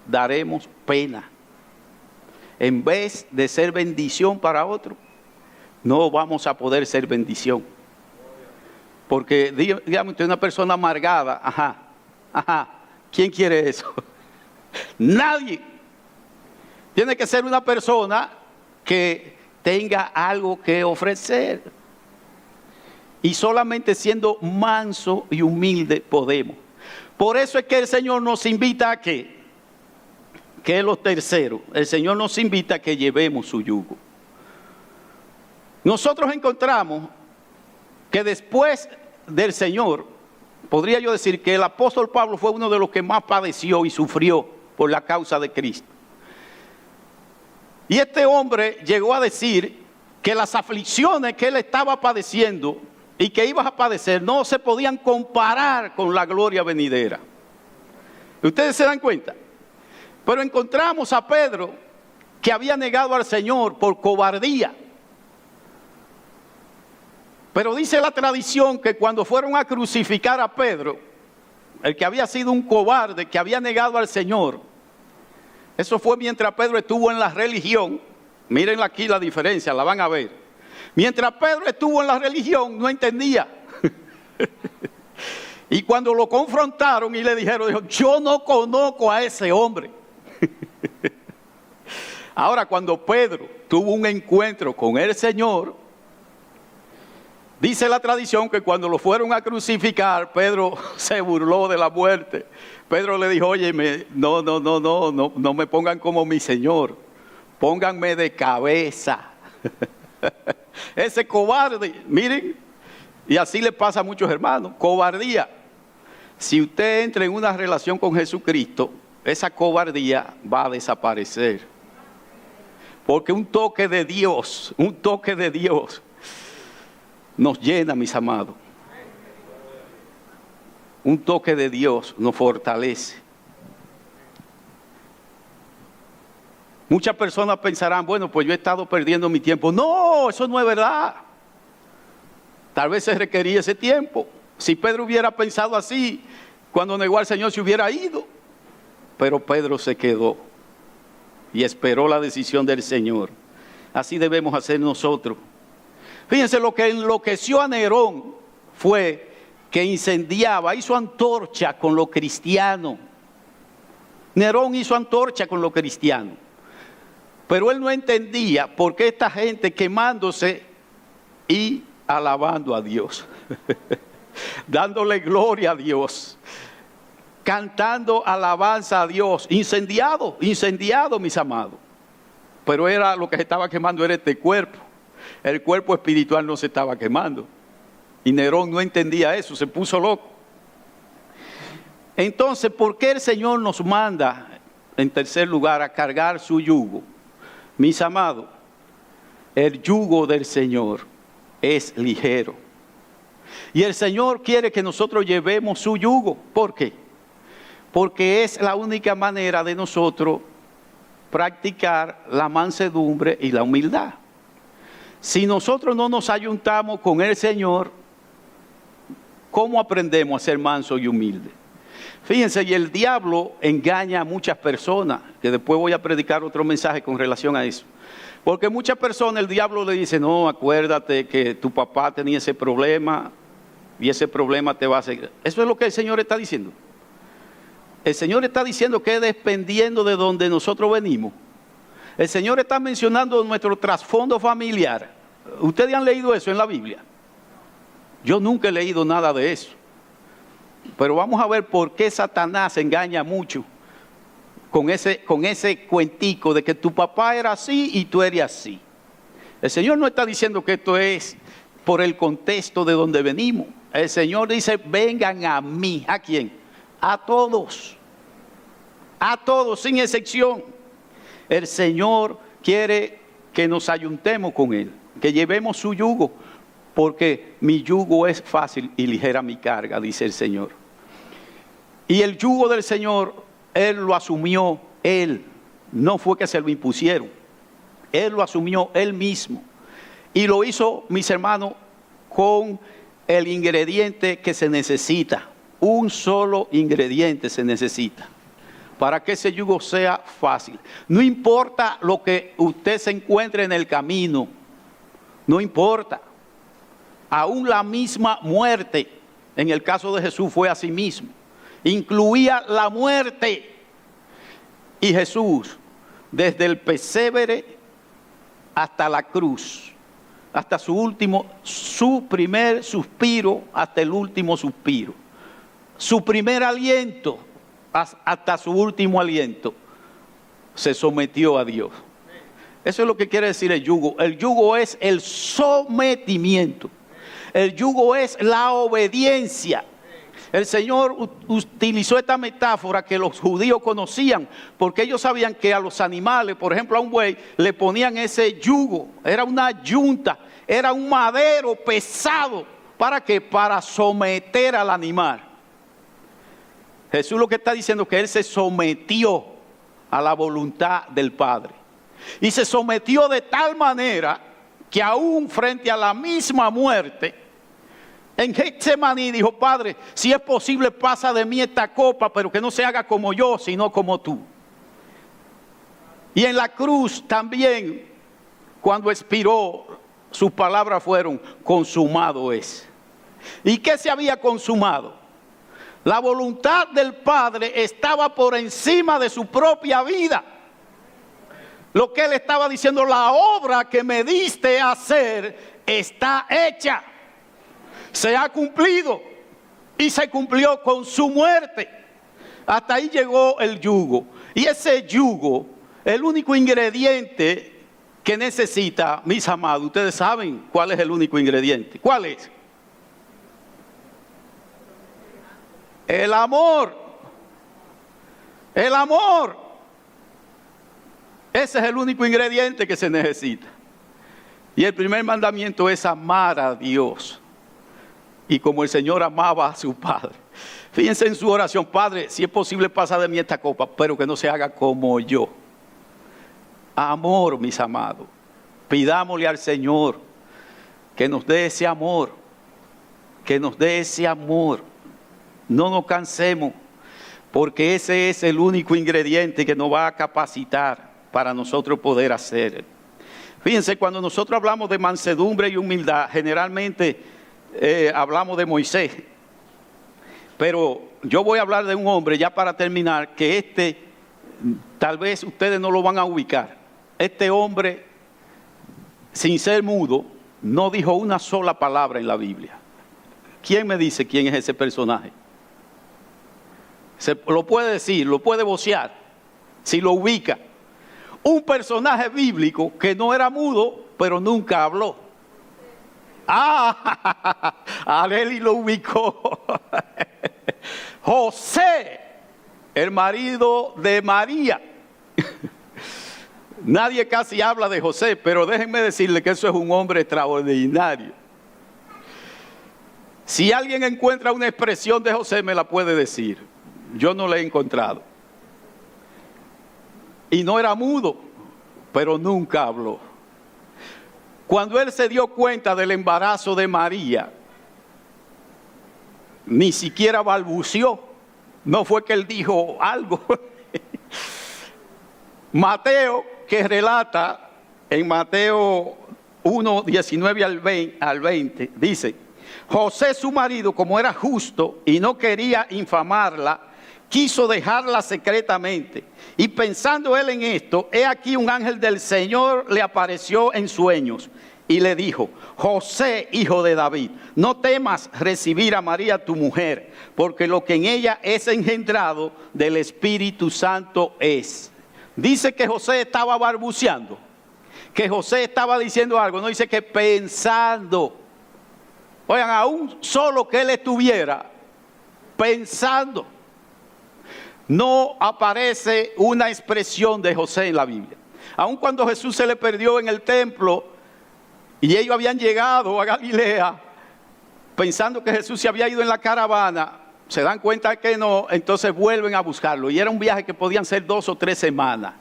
daremos pena. En vez de ser bendición para otro, no vamos a poder ser bendición. Porque, digamos, usted una persona amargada, ajá, ajá, ¿quién quiere eso? Nadie. Tiene que ser una persona que tenga algo que ofrecer. Y solamente siendo manso y humilde podemos. Por eso es que el Señor nos invita a que, que es lo tercero, el Señor nos invita a que llevemos su yugo. Nosotros encontramos que después del Señor, podría yo decir que el apóstol Pablo fue uno de los que más padeció y sufrió por la causa de Cristo. Y este hombre llegó a decir que las aflicciones que él estaba padeciendo y que iba a padecer no se podían comparar con la gloria venidera. ¿Ustedes se dan cuenta? Pero encontramos a Pedro que había negado al Señor por cobardía. Pero dice la tradición que cuando fueron a crucificar a Pedro, el que había sido un cobarde, que había negado al Señor, eso fue mientras Pedro estuvo en la religión. Miren aquí la diferencia, la van a ver. Mientras Pedro estuvo en la religión, no entendía. y cuando lo confrontaron y le dijeron, dijo, yo no conozco a ese hombre. Ahora, cuando Pedro tuvo un encuentro con el Señor, dice la tradición que cuando lo fueron a crucificar, Pedro se burló de la muerte Pedro le dijo, oye, no, no, no, no, no, no me pongan como mi Señor, pónganme de cabeza. Ese cobarde, miren, y así le pasa a muchos hermanos, cobardía. Si usted entra en una relación con Jesucristo, esa cobardía va a desaparecer. Porque un toque de Dios, un toque de Dios nos llena, mis amados un toque de Dios nos fortalece. Muchas personas pensarán, bueno, pues yo he estado perdiendo mi tiempo. No, eso no es verdad. Tal vez se requería ese tiempo. Si Pedro hubiera pensado así, cuando negó al Señor se hubiera ido. Pero Pedro se quedó y esperó la decisión del Señor. Así debemos hacer nosotros. Fíjense, lo que enloqueció a Nerón fue que incendiaba, hizo antorcha con lo cristiano. Nerón hizo antorcha con lo cristiano. Pero él no entendía por qué esta gente quemándose y alabando a Dios, dándole gloria a Dios, cantando alabanza a Dios, incendiado, incendiado, mis amados. Pero era lo que se estaba quemando era este cuerpo. el cuerpo espiritual no se estaba quemando. Y Nerón no entendía eso, se puso loco. Entonces, ¿por qué el Señor nos manda, en tercer lugar, a cargar su yugo? Mis amados, el yugo del Señor es ligero. Y el Señor quiere que nosotros llevemos su yugo. ¿Por qué? Porque es la única manera de nosotros practicar la mansedumbre y la humildad. Si nosotros no nos ayuntamos con el Señor, ¿cómo aprendemos a ser manso y humilde? Fíjense, y el diablo engaña a muchas personas, que después voy a predicar otro mensaje con relación a eso. Porque muchas personas el diablo le dice, no, acuérdate que tu papá tenía ese problema y ese problema te va a seguir. Eso es lo que el Señor está diciendo. El Señor está diciendo que dependiendo de donde nosotros venimos. El Señor está mencionando nuestro trasfondo familiar. ¿Ustedes han leído eso en la Biblia? Yo nunca he leído nada de eso. Pero vamos a ver por qué Satanás engaña mucho con ese, con ese cuentico de que tu papá era así y tú eres así. El Señor no está diciendo que esto es por el contexto de donde venimos. El Señor dice, vengan a mí. ¿A quién? A todos. A todos, sin excepción. El Señor quiere que nos ayuntemos con Él, que llevemos su yugo porque mi yugo es fácil y ligera mi carga, dice el Señor. Y el yugo del Señor, Él lo asumió Él, no fue que se lo impusieron, Él lo asumió Él mismo. Y lo hizo, mis hermanos, con el ingrediente que se necesita. Un solo ingrediente se necesita para que ese yugo sea fácil. No importa lo que usted se encuentre en el camino, no importa aún la misma muerte, en el caso de Jesús fue así mismo, incluía la muerte. Y Jesús, desde el pesebre hasta la cruz, hasta su último, su primer suspiro, hasta el último suspiro, su primer aliento, hasta su último aliento, se sometió a Dios. Eso es lo que quiere decir el yugo. El yugo es el sometimiento. El yugo es la obediencia. El Señor utilizó esta metáfora que los judíos conocían, porque ellos sabían que a los animales, por ejemplo a un buey, le ponían ese yugo, era una yunta, era un madero pesado. ¿Para qué? Para someter al animal. Jesús lo que está diciendo es que Él se sometió a la voluntad del Padre. Y se sometió de tal manera que aún frente a la misma muerte, en Getsemaní dijo, Padre, si es posible pasa de mí esta copa, pero que no se haga como yo, sino como tú. Y en la cruz también, cuando expiró, sus palabras fueron, consumado es. ¿Y qué se había consumado? La voluntad del Padre estaba por encima de su propia vida. Lo que él estaba diciendo, la obra que me diste hacer está hecha se ha cumplido y se cumplió con su muerte. Hasta ahí llegó el yugo. Y ese yugo, el único ingrediente que necesita, mis amados, ustedes saben cuál es el único ingrediente. ¿Cuál es? El amor. El amor. Ese es el único ingrediente que se necesita. Y el primer mandamiento es amar a Dios y como el Señor amaba a su Padre. Fíjense en su oración, Padre, si es posible pasa de mí esta copa, pero que no se haga como yo. Amor, mis amados. Pidámosle al Señor que nos dé ese amor, que nos dé ese amor. No nos cansemos, porque ese es el único ingrediente que nos va a capacitar para nosotros poder hacer. Fíjense, cuando nosotros hablamos de mansedumbre y humildad, generalmente eh, hablamos de Moisés, pero yo voy a hablar de un hombre ya para terminar, que este, tal vez ustedes no lo van a ubicar. Este hombre, sin ser mudo, no dijo una sola palabra en la Biblia. ¿Quién me dice quién es ese personaje? Se lo puede decir, lo puede vocear, si lo ubica. un personaje bíblico que no era mudo, pero nunca habló. Ah, Areli lo ubicó. José, el marido de María. Nadie casi habla de José, pero déjenme decirle que eso es un hombre extraordinario. Si alguien encuentra una expresión de José, me la puede decir. Yo no la he encontrado. Y no era mudo, pero nunca habló. Cuando él se dio cuenta del embarazo de María, ni siquiera balbuceó. No fue que él dijo algo. Mateo, que relata en Mateo 1, 19 al 20, al 20, dice, José su marido, como era justo y no quería infamarla, quiso dejarla secretamente. Y pensando él en esto, he aquí un ángel del Señor le apareció en sueños y le dijo, José, hijo de David, no temas recibir a María tu mujer, porque lo que en ella es engendrado del Espíritu Santo es. Dice que José estaba barbuceando, que José estaba diciendo algo, no dice que pensando. Oigan, aún solo que él estuviera pensando, no aparece una expresión de José en la Biblia. Aun cuando Jesús se le perdió en el templo, y ellos habían llegado a Galilea pensando que Jesús se había ido en la caravana. Se dan cuenta que no, entonces vuelven a buscarlo. Y era un viaje que podían ser dos o tres semanas.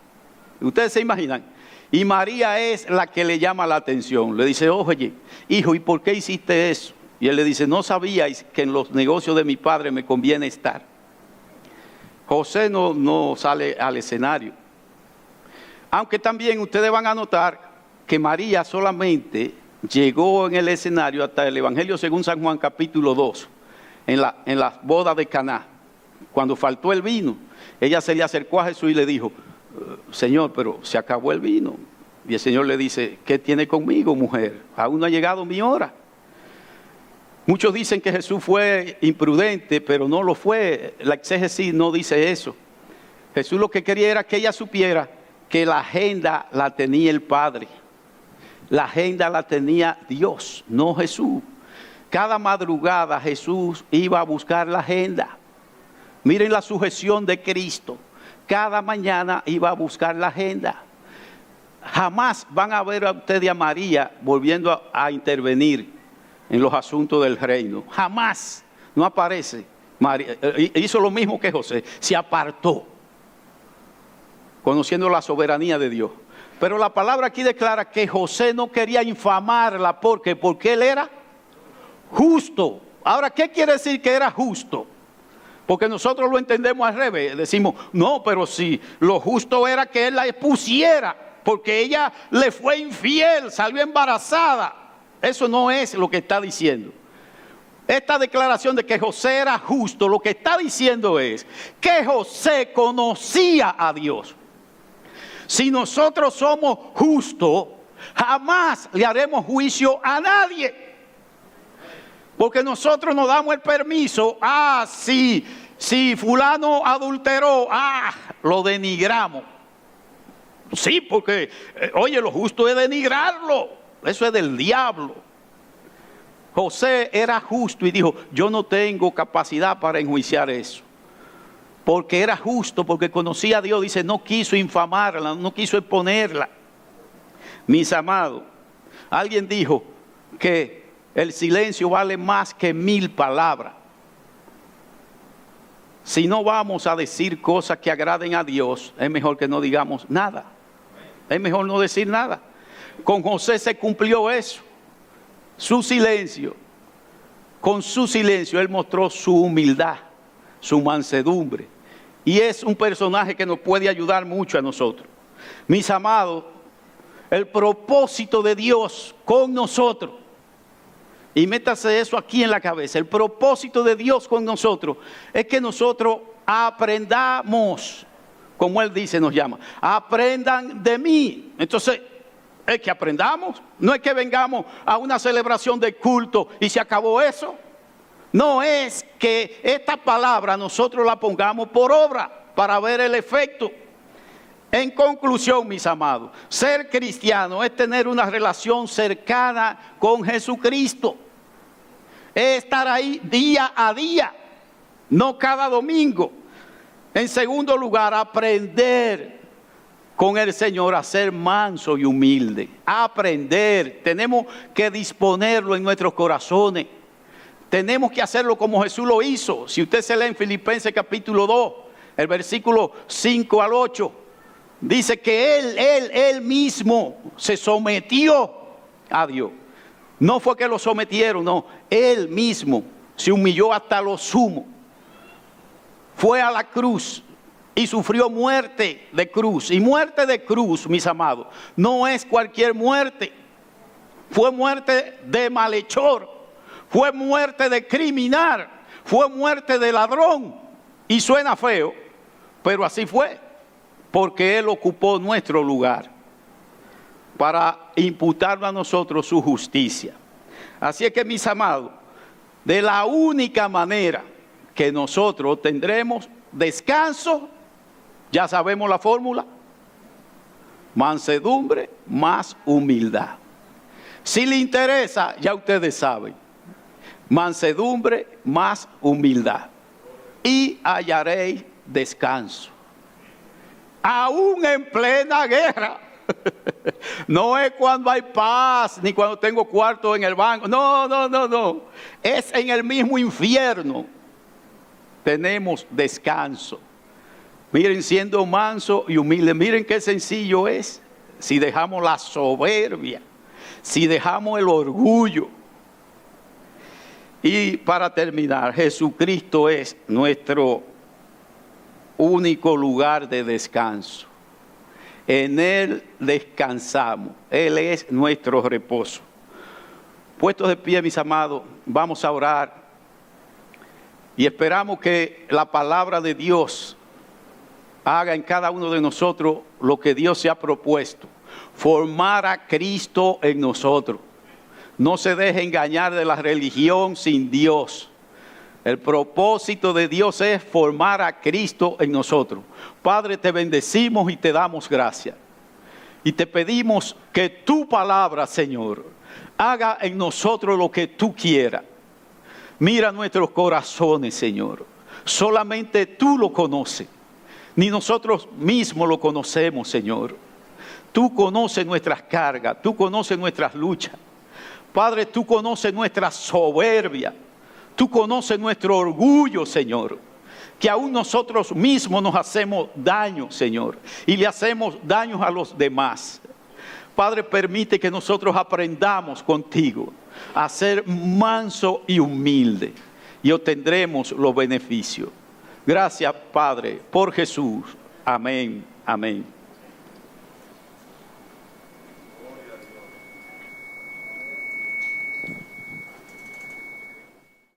Ustedes se imaginan. Y María es la que le llama la atención. Le dice, oye, hijo, ¿y por qué hiciste eso? Y él le dice, no sabíais que en los negocios de mi padre me conviene estar. José no, no sale al escenario. Aunque también ustedes van a notar que María solamente llegó en el escenario hasta el Evangelio según San Juan capítulo 2, en la, en la boda de Caná. Cuando faltó el vino, ella se le acercó a Jesús y le dijo, Señor, pero se acabó el vino. Y el Señor le dice, ¿qué tiene conmigo, mujer? Aún no ha llegado mi hora. Muchos dicen que Jesús fue imprudente, pero no lo fue. La exégesis no dice eso. Jesús lo que quería era que ella supiera que la agenda la tenía el Padre. La agenda la tenía Dios, no Jesús. Cada madrugada Jesús iba a buscar la agenda. Miren la sujeción de Cristo. Cada mañana iba a buscar la agenda. Jamás van a ver a usted y a María volviendo a intervenir en los asuntos del reino. Jamás. No aparece. María, eh, hizo lo mismo que José. Se apartó. Conociendo la soberanía de Dios. Pero la palabra aquí declara que José no quería infamarla porque porque él era justo. Ahora, ¿qué quiere decir que era justo? Porque nosotros lo entendemos al revés. Decimos, no, pero si lo justo era que él la expusiera, porque ella le fue infiel, salió embarazada. Eso no es lo que está diciendo. Esta declaración de que José era justo, lo que está diciendo es que José conocía a Dios. Si nosotros somos justos, jamás le haremos juicio a nadie. Porque nosotros nos damos el permiso, ah, sí, si fulano adulteró, ah, lo denigramos. Sí, porque, eh, oye, lo justo es denigrarlo. Eso es del diablo. José era justo y dijo, yo no tengo capacidad para enjuiciar eso porque era justo, porque conocía a Dios, dice, no quiso infamarla, no quiso exponerla. Mis amados, alguien dijo que el silencio vale más que mil palabras. Si no vamos a decir cosas que agraden a Dios, es mejor que no digamos nada. Es mejor no decir nada. Con José se cumplió eso. Su silencio. Con su silencio él mostró su humildad, su mansedumbre, y es un personaje que nos puede ayudar mucho a nosotros. Mis amados, el propósito de Dios con nosotros, y métase eso aquí en la cabeza, el propósito de Dios con nosotros es que nosotros aprendamos, como Él dice, nos llama, aprendan de mí. Entonces, es que aprendamos, no es que vengamos a una celebración de culto y se acabó eso. No es que esta palabra nosotros la pongamos por obra para ver el efecto. En conclusión, mis amados, ser cristiano es tener una relación cercana con Jesucristo. Es estar ahí día a día, no cada domingo. En segundo lugar, aprender con el Señor a ser manso y humilde. Aprender. Tenemos que disponerlo en nuestros corazones. Tenemos que hacerlo como Jesús lo hizo. Si usted se lee en Filipenses capítulo 2, el versículo 5 al 8 Dice que él, él, él mismo se sometió a Dios. No fue que lo sometieron, no. Él mismo se humilló hasta lo sumo. Fue a la cruz y sufrió muerte de cruz. Y muerte de cruz, mis amados, no es cualquier muerte. Fue muerte de malhechor. Fue muerte de criminal. Fue muerte de ladrón. Y suena feo, pero así fue porque Él ocupó nuestro lugar para imputar a nosotros su justicia. Así es que, mis amados, de la única manera que nosotros tendremos descanso, ya sabemos la fórmula, mansedumbre más humildad. Si le interesa, ya ustedes saben, mansedumbre más humildad. Y hallaréis descanso aún en plena guerra. No es cuando hay paz, ni cuando tengo cuarto en el banco. No, no, no, no. Es en el mismo infierno. Tenemos descanso. Miren, siendo manso y humilde, miren qué sencillo es. Si dejamos la soberbia, si dejamos el orgullo. Y para terminar, Jesucristo es nuestro único lugar de descanso. En Él descansamos. Él es nuestro reposo. Puestos de pie, mis amados, vamos a orar y esperamos que la palabra de Dios haga en cada uno de nosotros lo que Dios se ha propuesto. Formar a Cristo en nosotros. No se deje engañar de la religión sin Dios. El propósito de Dios es formar a Cristo en nosotros. Padre, te bendecimos y te damos gracias. Y te pedimos que tu palabra, Señor, haga en nosotros lo que tú quieras. Mira nuestros corazones, Señor. Solamente tú lo conoces. Ni nosotros mismos lo conocemos, Señor. Tú conoces nuestras cargas, tú conoces nuestras luchas. Padre, tú conoces nuestra soberbia. Tú conoces nuestro orgullo, Señor. Que aún nosotros mismos nos hacemos daño, Señor. Y le hacemos daños a los demás. Padre, permite que nosotros aprendamos contigo a ser manso y humilde. Y obtendremos los beneficios. Gracias, Padre, por Jesús. Amén. Amén.